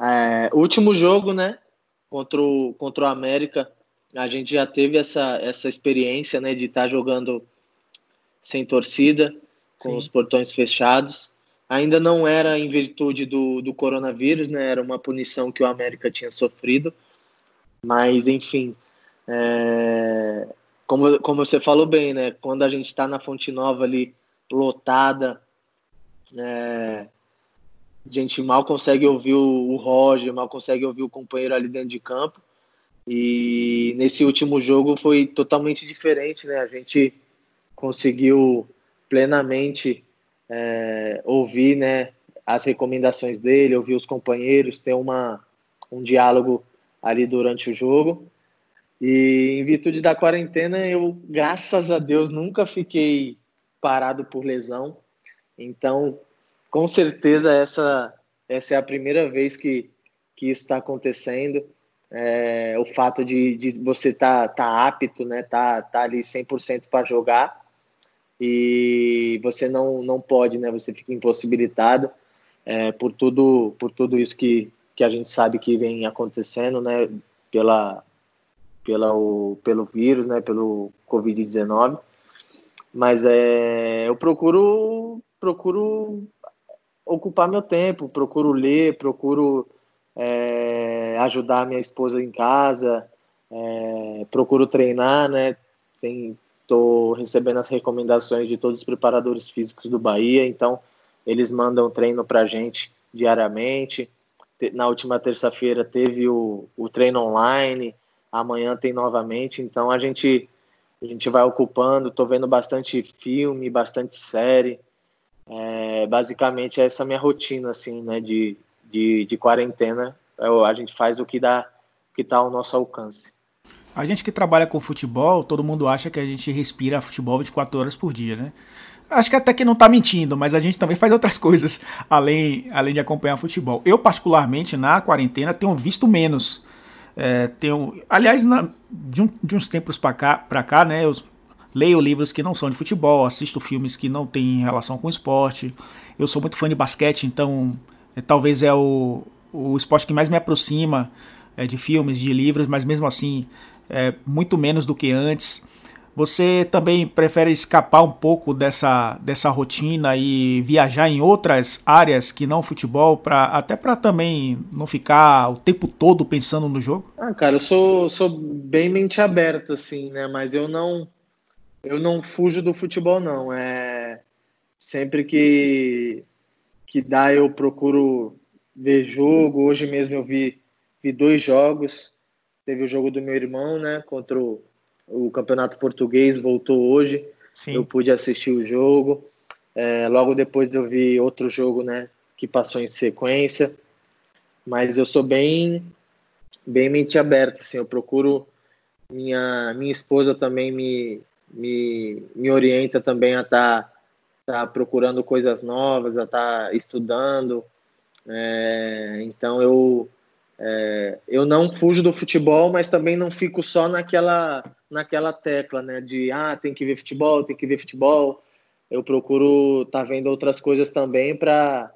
É... Último jogo, né, contra o, contra o América, a gente já teve essa, essa experiência, né, de estar tá jogando sem torcida, com Sim. os portões fechados. Ainda não era em virtude do, do coronavírus, né, era uma punição que o América tinha sofrido mas, enfim, é, como, como você falou bem, né? Quando a gente está na Fonte Nova ali, lotada, é, a gente mal consegue ouvir o, Roger, mal consegue ouvir o companheiro ali dentro de campo. E nesse último jogo foi totalmente diferente, né? A gente conseguiu plenamente é, ouvir né, as recomendações dele, ouvir os companheiros, ter uma, um diálogo ali durante o jogo. E em virtude da quarentena, eu, graças a Deus, nunca fiquei parado por lesão. Então, com certeza, essa, essa é a primeira vez que, que isso está acontecendo. É, o fato de, de você estar tá, tá apto, né, tá, tá ali 100% para jogar e você não, não pode, né, você fica impossibilitado é, por tudo por tudo isso que, que a gente sabe que vem acontecendo, né, pela, pela o, pelo vírus, né, pelo Covid-19. Mas é, eu procuro procuro ocupar meu tempo, procuro ler, procuro é, ajudar minha esposa em casa, é, procuro treinar, né? Estou recebendo as recomendações de todos os preparadores físicos do Bahia, então eles mandam treino para gente diariamente. Na última terça-feira teve o, o treino online, amanhã tem novamente, então a gente a gente vai ocupando, estou vendo bastante filme, bastante série. É, basicamente essa é a minha rotina assim, né, de, de, de quarentena, eu, a gente faz o que dá, que está ao nosso alcance. A gente que trabalha com futebol, todo mundo acha que a gente respira futebol 24 horas por dia, né? Acho que até que não está mentindo, mas a gente também faz outras coisas além, além de acompanhar futebol. Eu, particularmente, na quarentena, tenho visto menos. É, tenho, aliás, na, de, um, de, uns tempos para cá, cá, né? Eu leio livros que não são de futebol, assisto filmes que não têm relação com esporte. Eu sou muito fã de basquete, então é, talvez é o, o esporte que mais me aproxima é, de filmes, de livros, mas mesmo assim é muito menos do que antes. Você também prefere escapar um pouco dessa, dessa rotina e viajar em outras áreas que não futebol, pra, até para também não ficar o tempo todo pensando no jogo? Ah, cara, eu sou, sou bem mente aberta, assim, né? Mas eu não eu não fujo do futebol, não. É sempre que que dá eu procuro ver jogo. Hoje mesmo eu vi, vi dois jogos. Teve o jogo do meu irmão, né? Contra o, o Campeonato Português, voltou hoje. Sim. Eu pude assistir o jogo. É, logo depois eu vi outro jogo, né? Que passou em sequência. Mas eu sou bem, bem mente aberta, assim. Eu procuro. Minha, minha esposa também me, me, me orienta também a estar tá, tá procurando coisas novas, a estar tá estudando, é, então eu é, eu não fujo do futebol, mas também não fico só naquela naquela tecla, né? De ah, tem que ver futebol, tem que ver futebol. Eu procuro estar tá vendo outras coisas também para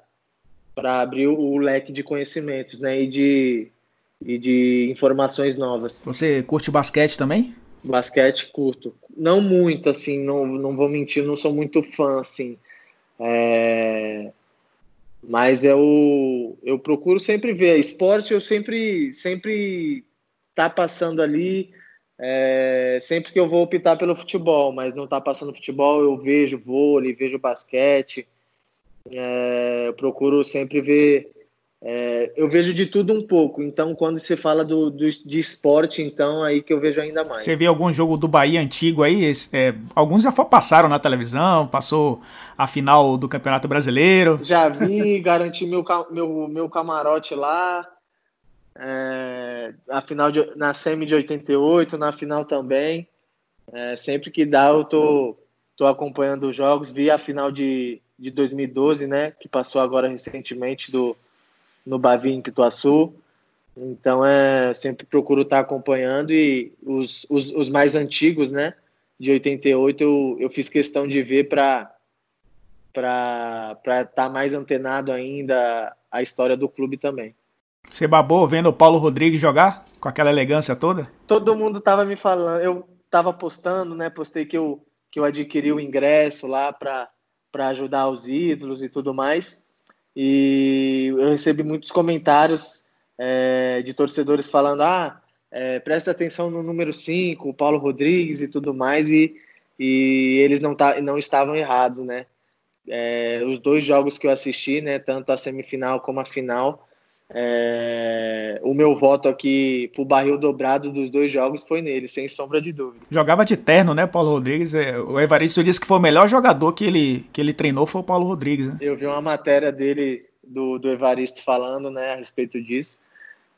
para abrir o leque de conhecimentos, né? E de e de informações novas. Você curte basquete também? Basquete curto, não muito assim, não não vou mentir, não sou muito fã assim. É, mas eu, eu procuro sempre ver. Esporte eu sempre sempre tá passando ali. É, sempre que eu vou optar pelo futebol, mas não tá passando futebol, eu vejo vôlei, vejo basquete. É, eu procuro sempre ver é, eu vejo de tudo um pouco, então quando se fala do, do, de esporte, então aí que eu vejo ainda mais. Você vê algum jogo do Bahia antigo aí? É, alguns já passaram na televisão, passou a final do Campeonato Brasileiro. Já vi, garanti meu, meu, meu camarote lá. É, a final de, na semi de 88, na final também. É, sempre que dá, eu tô, tô acompanhando os jogos. Vi a final de, de 2012, né? Que passou agora recentemente do no Bavi em Pituaçu. Então, é, sempre procuro estar acompanhando e os, os, os mais antigos, né, de 88, eu, eu fiz questão de ver para para estar tá mais antenado ainda a história do clube também. Você babou vendo o Paulo Rodrigues jogar com aquela elegância toda? Todo mundo tava me falando, eu tava postando, né, postei que eu, que eu adquiri o ingresso lá para ajudar os ídolos e tudo mais. E eu recebi muitos comentários é, de torcedores falando: ah, é, presta atenção no número 5, o Paulo Rodrigues e tudo mais, e, e eles não, tá, não estavam errados, né? É, os dois jogos que eu assisti, né, tanto a semifinal como a final, é, o meu voto aqui pro barril dobrado dos dois jogos foi nele, sem sombra de dúvida. Jogava de terno, né, Paulo Rodrigues? É, o Evaristo disse que foi o melhor jogador que ele, que ele treinou foi o Paulo Rodrigues. Né? Eu vi uma matéria dele, do, do Evaristo, falando né, a respeito disso.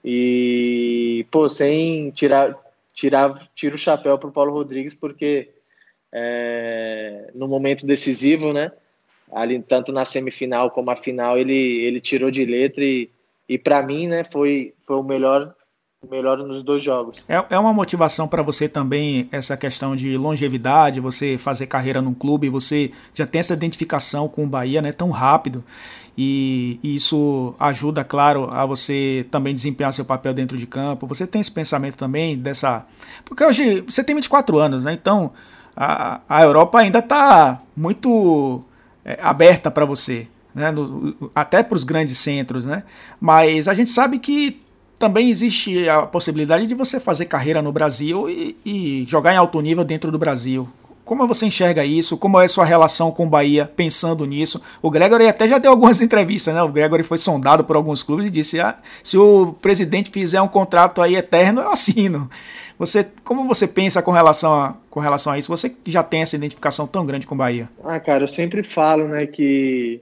E, pô, sem tirar, tirar tiro o chapéu pro Paulo Rodrigues, porque é, no momento decisivo, né? Ali, tanto na semifinal como a final, ele, ele tirou de letra e e para mim, né, foi, foi o melhor melhor nos dois jogos. É, é uma motivação para você também essa questão de longevidade, você fazer carreira num clube, você já tem essa identificação com o Bahia, né, tão rápido. E, e isso ajuda, claro, a você também desempenhar seu papel dentro de campo. Você tem esse pensamento também dessa. Porque hoje você tem 24 anos, né? Então a, a Europa ainda está muito é, aberta para você né, no, até para os grandes centros, né? Mas a gente sabe que também existe a possibilidade de você fazer carreira no Brasil e, e, jogar em alto nível dentro do Brasil. Como você enxerga isso? Como é sua relação com o Bahia pensando nisso? O Gregory até já deu algumas entrevistas, né? O Gregory foi sondado por alguns clubes e disse: ah, se o presidente fizer um contrato aí eterno, eu assino. Você, como você pensa com relação a, com relação a isso? Você já tem essa identificação tão grande com o Bahia? Ah, cara, eu sempre falo, né, que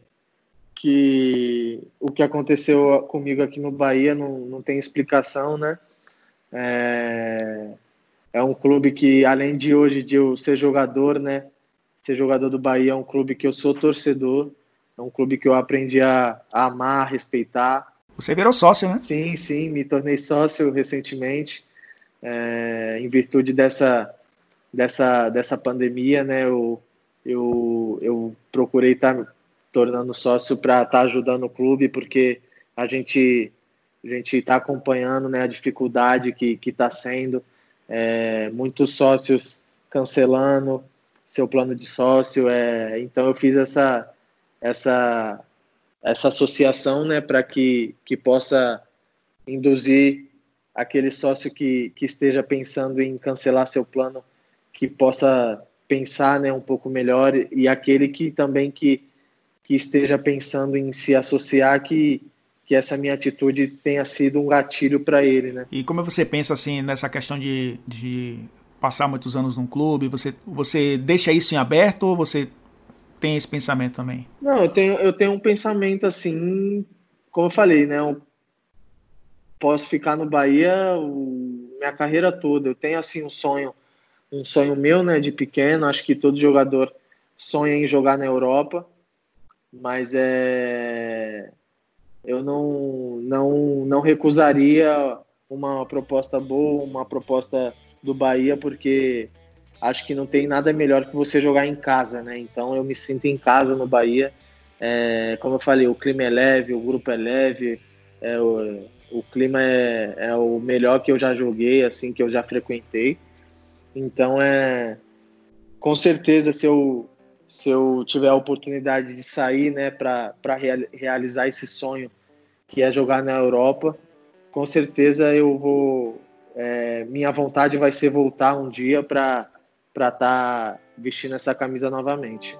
que o que aconteceu comigo aqui no Bahia não, não tem explicação, né? É, é um clube que, além de hoje de eu ser jogador, né? Ser jogador do Bahia é um clube que eu sou torcedor, é um clube que eu aprendi a, a amar, a respeitar. Você virou sócio, né? Sim, sim, me tornei sócio recentemente, é, em virtude dessa, dessa, dessa pandemia, né? Eu, eu, eu procurei estar tornando sócio para estar tá ajudando o clube, porque a gente a gente está acompanhando né, a dificuldade que está sendo, é, muitos sócios cancelando seu plano de sócio, é, então eu fiz essa essa essa associação né, para que, que possa induzir aquele sócio que, que esteja pensando em cancelar seu plano, que possa pensar né, um pouco melhor, e aquele que também que que esteja pensando em se associar, que, que essa minha atitude tenha sido um gatilho para ele, né? E como você pensa assim nessa questão de, de passar muitos anos num clube, você, você deixa isso em aberto ou você tem esse pensamento também? Não, eu tenho, eu tenho um pensamento assim, como eu falei, né? Eu posso ficar no Bahia o, minha carreira toda. Eu tenho assim um sonho, um sonho meu, né, de pequeno. Acho que todo jogador sonha em jogar na Europa mas é, eu não, não, não recusaria uma proposta boa, uma proposta do Bahia, porque acho que não tem nada melhor que você jogar em casa, né? Então eu me sinto em casa no Bahia. É, como eu falei, o clima é leve, o grupo é leve, é, o, o clima é, é o melhor que eu já joguei, assim, que eu já frequentei. Então é com certeza se eu se eu tiver a oportunidade de sair, né, para realizar esse sonho que é jogar na Europa, com certeza eu vou. É, minha vontade vai ser voltar um dia para estar tá vestindo essa camisa novamente.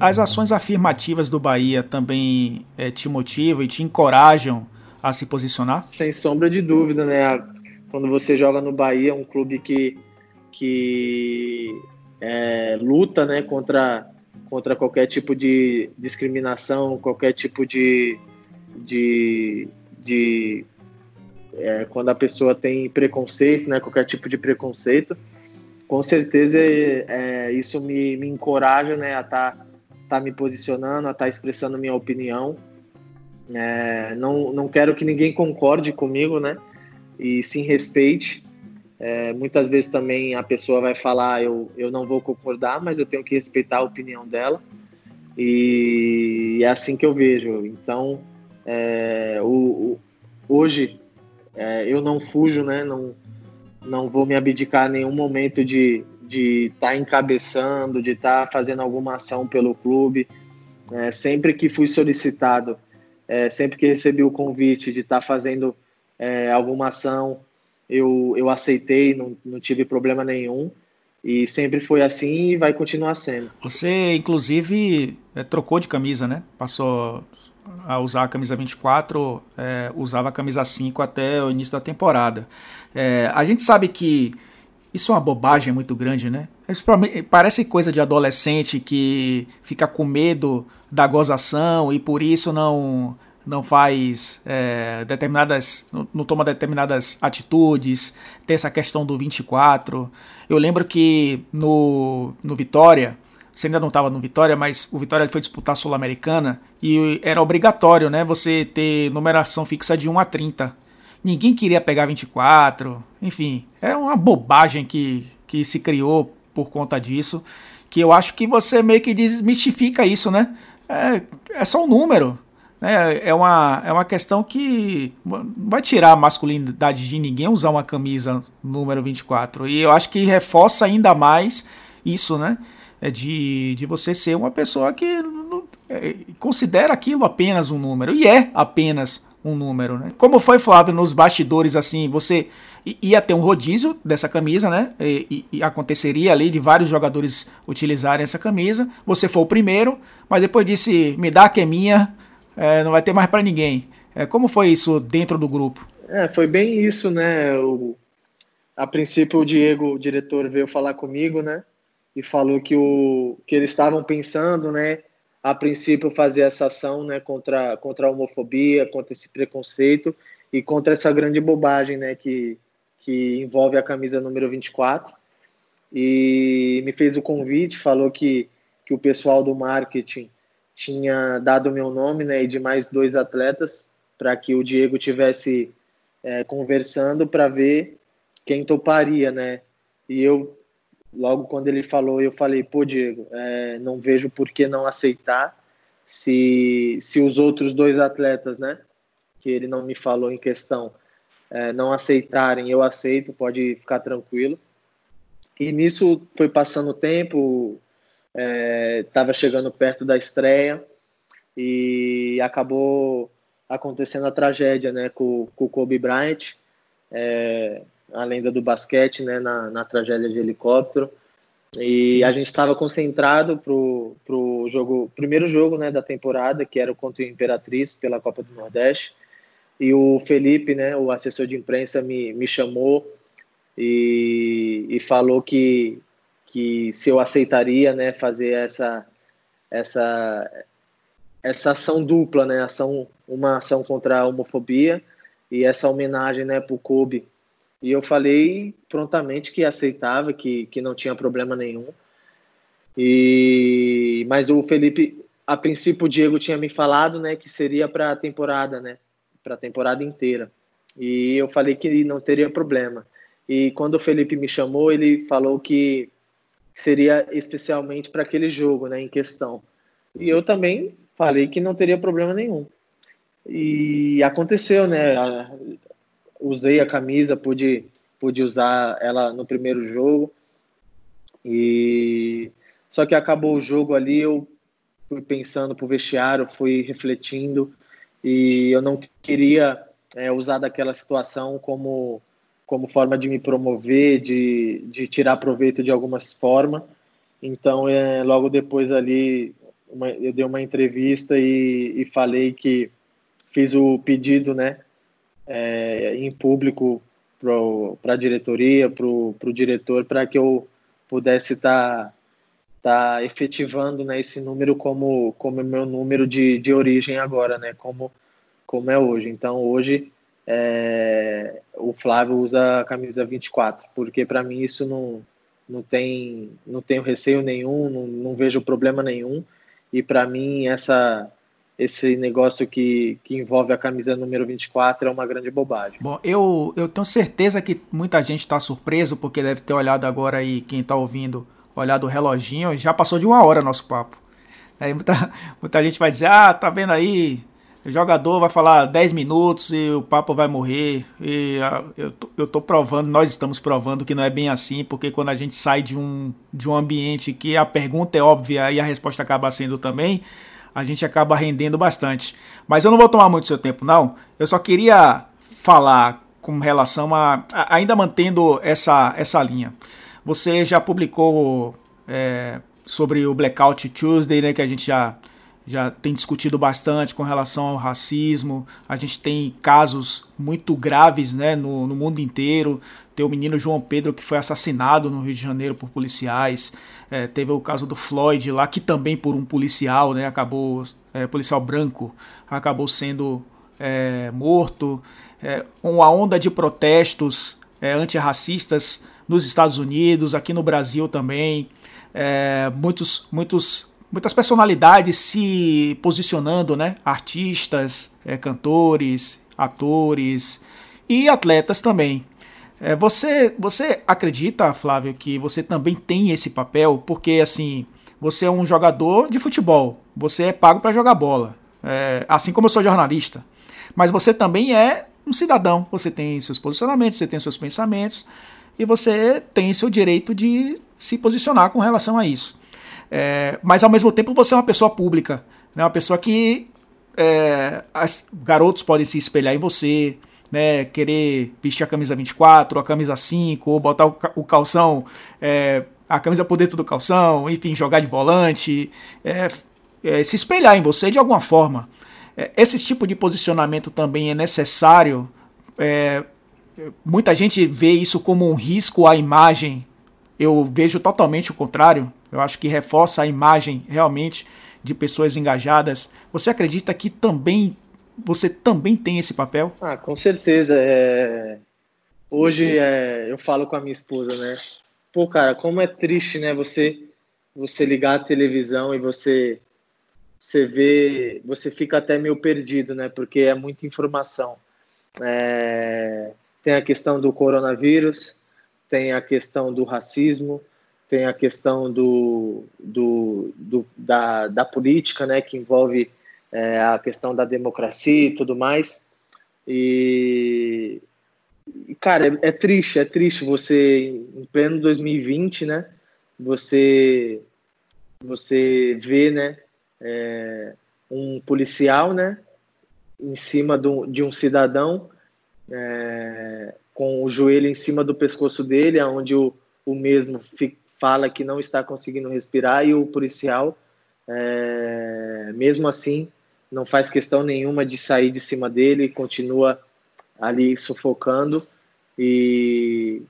As ações afirmativas do Bahia também é, te motivam e te encorajam a se posicionar? Sem sombra de dúvida, né? Quando você joga no Bahia, um clube que, que é, luta né, contra, contra qualquer tipo de discriminação, qualquer tipo de. de, de é, quando a pessoa tem preconceito, né, qualquer tipo de preconceito, com certeza é, isso me, me encoraja né, a estar tá tá me posicionando, a estar tá expressando minha opinião. É, não, não quero que ninguém concorde comigo, né? E sim respeite. É, muitas vezes também a pessoa vai falar, eu, eu não vou concordar, mas eu tenho que respeitar a opinião dela. E é assim que eu vejo. Então, é, o, o, hoje é, eu não fujo, né? Não, não vou me abdicar em nenhum momento de, de estar tá encabeçando, de estar tá fazendo alguma ação pelo clube. É, sempre que fui solicitado, É, sempre que recebi o convite de estar tá fazendo é, alguma ação, eu, eu aceitei, não, não tive problema nenhum. E sempre foi assim e vai continuar sendo. Você, inclusive, é, trocou de camisa, né? Passou a usar a camisa 24, é, usava a camisa 5 até o início da temporada. É, a gente sabe que isso é uma bobagem muito grande, né? Parece coisa de adolescente que fica com medo da gozação e por isso não não faz é, determinadas, não, toma determinadas atitudes, tem essa questão do 24. Eu lembro que no, no Vitória, você ainda não estava no Vitória, mas o Vitória foi disputar a Sul-Americana e era obrigatório, né, você ter numeração fixa de 1 a 30. Ninguém queria pegar 24, enfim, é uma bobagem que, que se criou por conta disso, que eu acho que você meio que desmistifica isso, né? É, é só um número. Né? É, uma, é uma questão que vai tirar a masculinidade de ninguém usar uma camisa número 24. E eu acho que reforça ainda mais isso, né? É de, de você ser uma pessoa que é, considera aquilo apenas um número. E é apenas um número, né? Como foi, Flávio, nos bastidores, assim, você ia ter um rodízio dessa camisa, né? E, e, aconteceria ali de vários jogadores utilizarem essa camisa. Você foi o primeiro, mas depois disse, me dá que é minha, é, não vai ter mais para ninguém. É, como foi isso dentro do grupo? É, foi bem isso, né? O, a princípio o Diego, o diretor, veio falar comigo, né? E falou que, o, que eles estavam pensando, né? A princípio fazer essa ação, né? Contra, contra a homofobia, contra esse preconceito e contra essa grande bobagem, né? Que, que envolve a camisa número 24. E me fez o convite, falou que, que o pessoal do marketing tinha dado meu nome né, e de mais dois atletas para que o Diego tivesse é, conversando para ver quem toparia, né? E eu, logo quando ele falou, eu falei, pô, Diego, é, não vejo por que não aceitar se, se os outros dois atletas, né, que ele não me falou em questão, é, não aceitarem, eu aceito, pode ficar tranquilo. E nisso foi passando o tempo, estava é, chegando perto da estreia e acabou acontecendo a tragédia, né, com, com o Kobe Bryant, é, a lenda do basquete, né, na, na tragédia de helicóptero. E Sim. a gente estava concentrado pro, pro jogo, primeiro jogo, né, da temporada, que era contra o Imperatriz pela Copa do Nordeste. E o Felipe, né, o assessor de imprensa, me, me chamou e, e falou que que se eu aceitaria, né, fazer essa essa essa ação dupla, né, ação uma ação contra a homofobia e essa homenagem, né, para o Kobe. E eu falei prontamente que aceitava, que, que não tinha problema nenhum. E mas o Felipe, a princípio o Diego tinha me falado, né, que seria para a temporada, né, para a temporada inteira. E eu falei que não teria problema. E quando o Felipe me chamou, ele falou que seria especialmente para aquele jogo, né, em questão. E eu também falei que não teria problema nenhum. E aconteceu, né? Usei a camisa, pude, pude usar ela no primeiro jogo. E só que acabou o jogo ali, eu fui pensando pro vestiário, fui refletindo e eu não queria é, usar daquela situação como como forma de me promover, de, de tirar proveito de algumas formas. Então, é, logo depois ali, uma, eu dei uma entrevista e, e, falei que fiz o pedido, né, é, em público para a diretoria, para o diretor, para que eu pudesse estar tá, tá efetivando né, esse número como como meu número de, de origem agora, né, como como é hoje. Então, hoje é, o Flávio usa a camisa 24, porque para mim isso não, não tem não tenho receio nenhum, não, não vejo problema nenhum. E para mim essa esse negócio que, que envolve a camisa número 24 é uma grande bobagem. Bom, eu, eu tenho certeza que muita gente está surpreso, porque deve ter olhado agora aí, quem está ouvindo, olhado o reloginho, já passou de uma hora nosso papo. Aí muita, muita gente vai dizer, ah, tá vendo aí, o jogador vai falar 10 minutos e o papo vai morrer. E ah, eu, tô, eu tô provando, nós estamos provando que não é bem assim, porque quando a gente sai de um, de um ambiente que a pergunta é óbvia e a resposta acaba sendo também, a gente acaba rendendo bastante. Mas eu não vou tomar muito seu tempo, não. Eu só queria falar com relação a, a ainda mantendo essa, essa linha. Você já publicou é, sobre o Blackout Tuesday, né, que a gente já, já tem discutido bastante com relação ao racismo. A gente tem casos muito graves né, no, no mundo inteiro. Tem o menino João Pedro que foi assassinado no Rio de Janeiro por policiais. É, teve o caso do Floyd lá, que também por um policial, né, acabou, é, policial branco, acabou sendo é, morto. É, uma onda de protestos é, antirracistas nos Estados Unidos, aqui no Brasil também é, muitos, muitos, muitas personalidades se posicionando, né? Artistas, é, cantores, atores e atletas também. É, você, você acredita, Flávio, que você também tem esse papel? Porque assim, você é um jogador de futebol, você é pago para jogar bola, é, assim como eu sou jornalista. Mas você também é um cidadão, você tem seus posicionamentos, você tem seus pensamentos e você tem seu direito de se posicionar com relação a isso. É, mas ao mesmo tempo você é uma pessoa pública, né? uma pessoa que é, as, garotos podem se espelhar em você, né? querer vestir a camisa 24, a camisa 5, ou botar o, calção, é, a camisa por dentro do calção, enfim, jogar de volante, é, é, se espelhar em você de alguma forma. É, esse tipo de posicionamento também é necessário. muita gente vê isso como um risco à imagem eu vejo totalmente o contrário. Eu acho que reforça a imagem realmente de pessoas engajadas. Você acredita que também você também tem esse papel? Ah, com certeza. É... Hoje é... eu falo com a minha esposa, né? Pô, cara, como é triste, né? Você você ligar a televisão e você você vê, você fica até meio perdido, né? Porque é muita informação. É... Tem a questão do coronavírus, tem a questão do racismo, tem a questão do, do, do da, da política, né, que envolve é, a questão da democracia e tudo mais. E, cara, é, é, triste, é triste você, em pleno 2020, né, você, você vê, né, é, um policial, né, em cima do, de um cidadão, é, com o joelho em cima do pescoço dele, onde o, o mesmo fala que não está conseguindo respirar e o policial, é, mesmo assim, não faz questão nenhuma de sair de cima dele, continua ali sufocando e,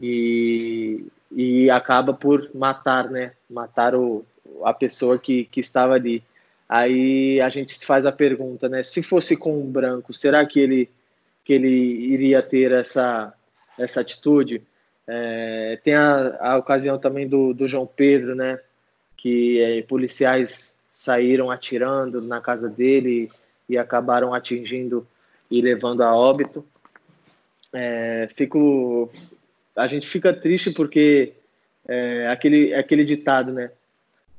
e, e acaba por matar, né? Matar o, a pessoa que, que estava ali. Aí a gente faz a pergunta, né? Se fosse com um branco, será que ele que ele iria ter essa, essa atitude. É, tem a, a ocasião também do, do João Pedro, né? Que é, policiais saíram atirando na casa dele e acabaram atingindo e levando a óbito. É, fico, a gente fica triste porque é, aquele, aquele ditado, né?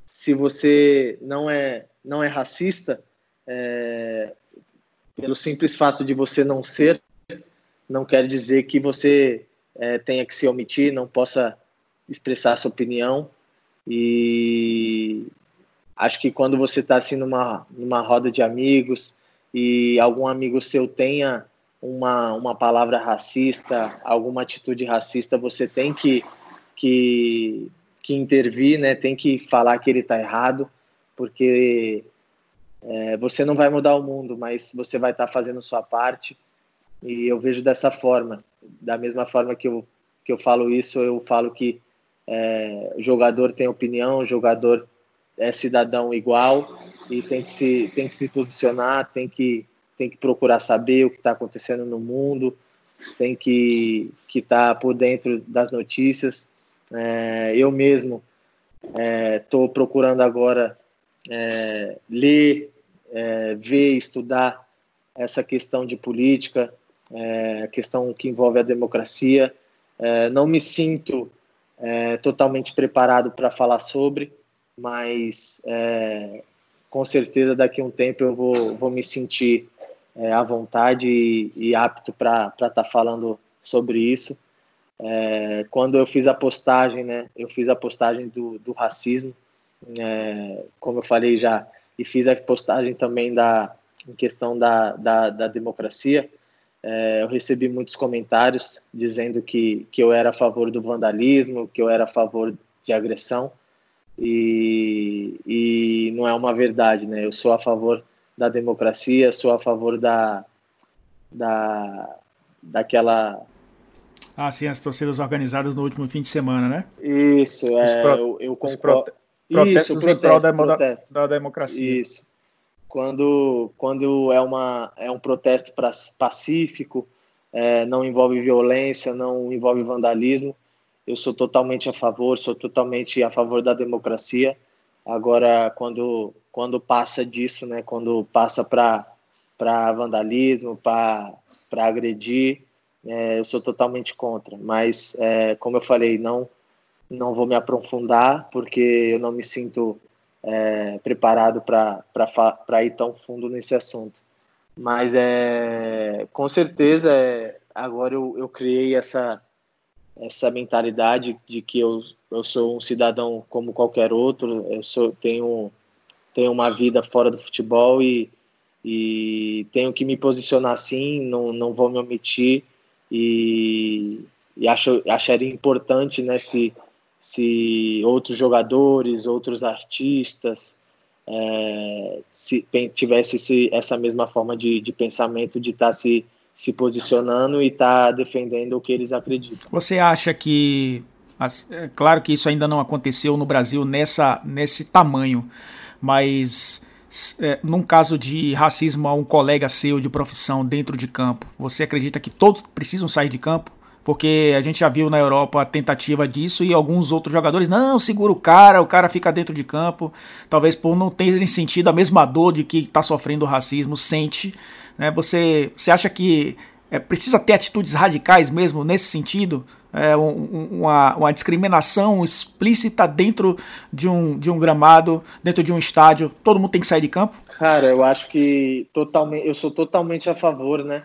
Se você não é, não é racista, é, pelo simples fato de você não ser, não quer dizer que você é, tenha que se omitir, não possa expressar sua opinião. E acho que quando você está assim numa, numa roda de amigos e algum amigo seu tenha uma, uma palavra racista, alguma atitude racista, você tem que, que, que intervir, né? tem que falar que ele está errado, porque é, você não vai mudar o mundo, mas você vai estar tá fazendo sua parte. E eu vejo dessa forma. Da mesma forma que eu, que eu falo isso, eu falo que é, jogador tem opinião, jogador é cidadão igual e tem que se, tem que se posicionar, tem que, tem que procurar saber o que está acontecendo no mundo, tem que estar tá por dentro das notícias. É, eu mesmo estou é, procurando agora é, ler, é, ver, estudar essa questão de política, é, questão que envolve a democracia. É, não me sinto totalmente preparado para falar sobre, mas é, com certeza daqui a um tempo eu vou, vou me sentir é, à vontade e, e apto para estar tá falando sobre isso. É, quando eu fiz a postagem, né, eu fiz a postagem do, do racismo, é, como eu falei já, e fiz a postagem também da em questão da, da, da democracia, é, eu recebi muitos comentários dizendo que, que eu era a favor do vandalismo, que eu era a favor de agressão, e, e não é uma verdade, né? Eu sou a favor da democracia, sou a favor da, da daquela ah, sim, as torcidas organizadas no último fim de semana, né? Isso, é, pro, eu, eu concordo. Isso, protesto, em prol da, da, democracia. Isso. Quando, quando é, uma, é um protesto pra, pacífico, é, não envolve violência, não envolve vandalismo, eu sou totalmente a favor, sou totalmente a favor da democracia. Agora, quando, quando passa disso, né, quando passa para vandalismo, para agredir, é, eu sou totalmente contra. Mas, é, como eu falei, não, não vou me aprofundar, porque eu não me sinto é, preparado para ir tão fundo nesse assunto. Mas, é, com certeza, é, agora eu, eu criei essa, essa mentalidade de que eu, eu sou um cidadão como qualquer outro, eu sou, tenho, tenho uma vida fora do futebol e, e tenho que me posicionar assim, não, não vou me omitir e, e acho, acharia importante né, se, se outros jogadores, outros artistas é, se tivesse esse, essa mesma forma de, de pensamento de estar tá se, se posicionando e estar tá defendendo o que eles acreditam. Você acha que é claro que isso ainda não aconteceu no Brasil nessa, nesse tamanho, mas é, num caso de racismo a um colega seu de profissão dentro de campo, você acredita que todos precisam sair de campo? Porque a gente já viu na Europa a tentativa disso e alguns outros jogadores, não, segura o cara, o cara fica dentro de campo. Talvez por não terem sentido a mesma dor de que está sofrendo racismo, sente. Né? Você, você acha que é, precisa ter atitudes radicais mesmo nesse sentido? é, um, uma, uma, discriminação explícita dentro de um, de um gramado, dentro de um estádio, todo mundo tem que sair de campo? Cara, eu acho que totalmente, eu sou totalmente a favor, né?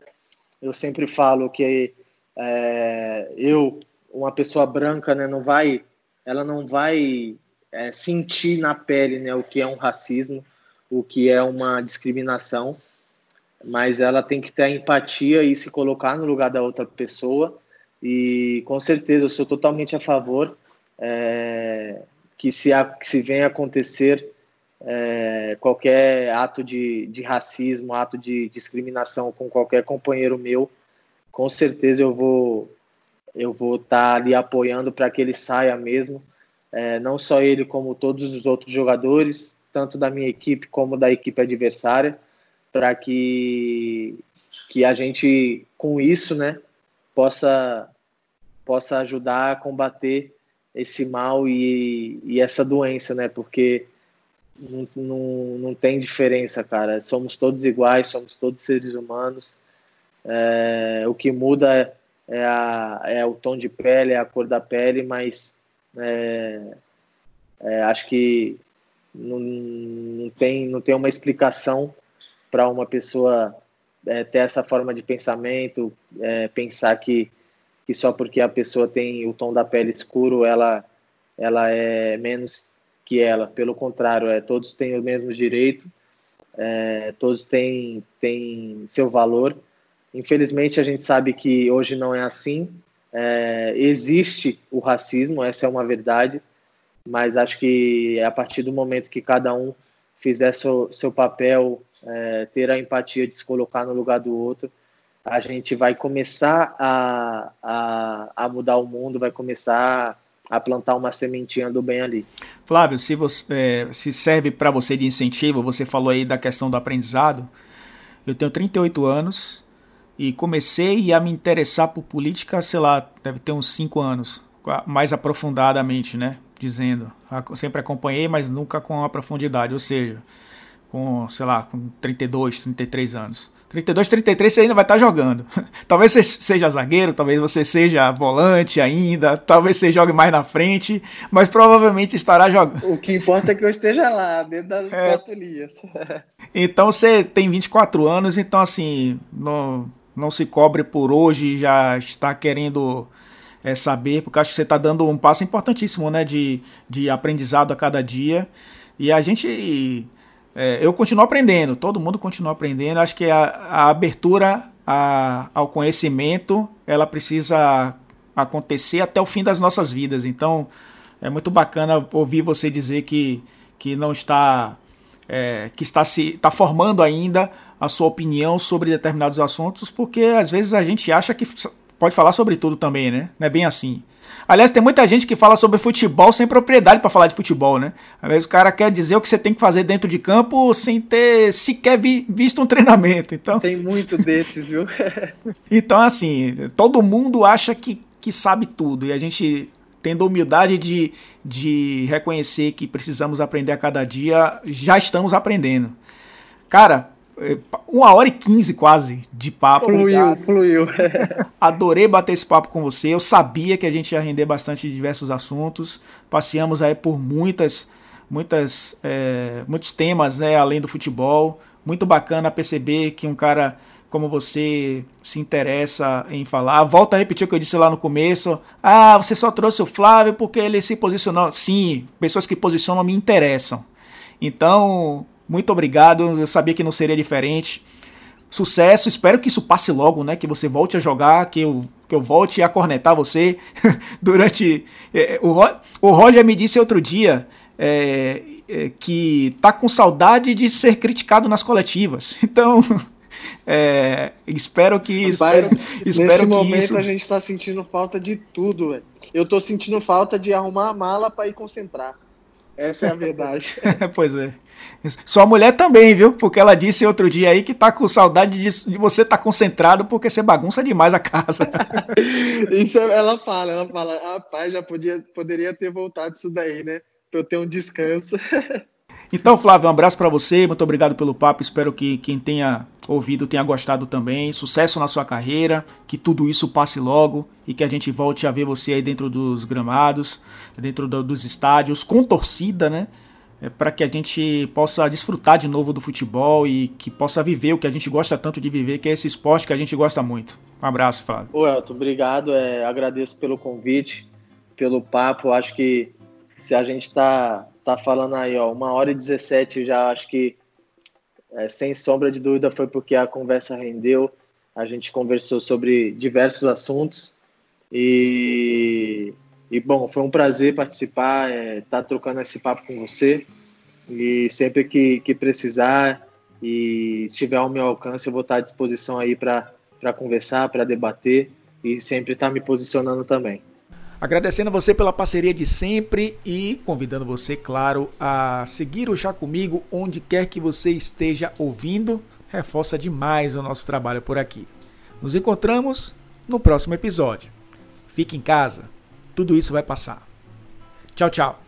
Eu sempre falo que é, eu, uma pessoa branca, né, não vai, ela não vai é, sentir na pele, né, o que é um racismo, o que é uma discriminação, mas ela tem que ter a empatia e se colocar no lugar da outra pessoa. E com certeza eu sou totalmente a favor é, que, se, que se venha acontecer é, qualquer ato de, de racismo, ato de discriminação com qualquer companheiro meu, com certeza eu vou eu vou estar tá ali apoiando para que ele saia mesmo, é, não só ele como todos os outros jogadores, tanto da minha equipe como da equipe adversária, para que que a gente com isso, né, possa, possa ajudar a combater esse mal e, e essa doença, né? Porque não, não, não tem diferença, cara. Somos todos iguais, somos todos seres humanos. É, o que muda é, a, é o tom de pele, é a cor da pele, mas é, é, acho que não, não, tem, não tem uma explicação para uma pessoa é, ter essa forma de pensamento, é, pensar que, que só porque a pessoa tem o tom da pele escuro, ela, ela é menos que ela. Pelo contrário, é, todos têm o mesmo direito, é, todos têm, têm seu valor. Infelizmente, a gente sabe que hoje não é assim. É, existe o racismo, essa é uma verdade, mas acho que a partir do momento que cada um fizer seu, seu papel é, ter a empatia de se colocar no lugar do outro, a gente vai começar a, a, a mudar o mundo, vai começar a plantar uma sementinha do bem ali. Flávio, se, você, é, se serve para você de incentivo, você falou aí da questão do aprendizado. Eu tenho 38 anos e comecei a me interessar por política, sei lá, deve ter uns 5 anos, mais aprofundadamente, né? Dizendo. sempre acompanhei, mas nunca com a profundidade. Ou seja, com, sei lá, com 32, 33 anos. 32, 33 você ainda vai estar jogando. talvez você seja zagueiro, talvez você seja volante ainda, talvez você jogue mais na frente, mas provavelmente estará jogando. O que importa é que eu esteja lá, dentro das é. quatro linhas. então você tem 24 anos, então assim, não, não se cobre por hoje, já está querendo é, saber, porque acho que você está dando um passo importantíssimo, né, de, de aprendizado a cada dia. E a gente é, eu continuo aprendendo, todo mundo continua aprendendo. Acho que a, a abertura a, ao conhecimento ela precisa acontecer até o fim das nossas vidas. Então é muito bacana ouvir você dizer que, que não está é, que está se está formando ainda a sua opinião sobre determinados assuntos, porque às vezes a gente acha que pode falar sobre tudo também, né? Não é bem assim. Aliás, tem muita gente que fala sobre futebol sem propriedade para falar de futebol, né? Às vezes o cara quer dizer o que você tem que fazer dentro de campo sem ter sequer vi, visto um treinamento. Então tem muito desses, viu? então assim, todo mundo acha que, que sabe tudo e a gente tendo a humildade de, de reconhecer que precisamos aprender a cada dia, já estamos aprendendo. Cara, uma hora e quinze quase de papo. Fluiu, fluiu. Adorei bater esse papo com você. Eu sabia que a gente ia render bastante de diversos assuntos. Passeamos aí por muitas, muitas, é, muitos temas, né, além do futebol. Muito bacana perceber que um cara como você se interessa em falar. Volta a repetir o que eu disse lá no começo. Ah, você só trouxe o Flávio porque ele se posicionou. Sim, pessoas que posicionam me interessam. Então, muito obrigado. Eu sabia que não seria diferente. Sucesso, espero que isso passe logo, né? Que você volte a jogar, que eu, que eu volte a cornetar você durante. É, o, o Roger me disse outro dia é, é, que tá com saudade de ser criticado nas coletivas. Então, é, espero que isso. espero nesse que momento isso... a gente está sentindo falta de tudo, velho. Eu tô sentindo falta de arrumar a mala para ir concentrar. Essa é a verdade. pois é. Sua mulher também, viu? Porque ela disse outro dia aí que tá com saudade de, de você estar tá concentrado porque você bagunça demais a casa. isso ela fala, ela fala, rapaz, já podia, poderia ter voltado isso daí, né? Pra eu ter um descanso. Então, Flávio, um abraço para você, muito obrigado pelo papo. Espero que quem tenha ouvido tenha gostado também. Sucesso na sua carreira, que tudo isso passe logo e que a gente volte a ver você aí dentro dos gramados, dentro do, dos estádios, com torcida, né? É, para que a gente possa desfrutar de novo do futebol e que possa viver o que a gente gosta tanto de viver, que é esse esporte que a gente gosta muito. Um abraço, Flávio. Ô, Elton, obrigado. É, agradeço pelo convite, pelo papo. Acho que se a gente está tá falando aí, ó, uma hora e 17, já acho que é, sem sombra de dúvida foi porque a conversa rendeu. A gente conversou sobre diversos assuntos e, e bom, foi um prazer participar, estar é, tá trocando esse papo com você. E sempre que, que precisar e estiver ao meu alcance, eu vou estar à disposição aí para conversar, para debater e sempre estar tá me posicionando também. Agradecendo a você pela parceria de sempre e convidando você, claro, a seguir o Já Comigo onde quer que você esteja ouvindo. Reforça demais o nosso trabalho por aqui. Nos encontramos no próximo episódio. Fique em casa, tudo isso vai passar. Tchau, tchau.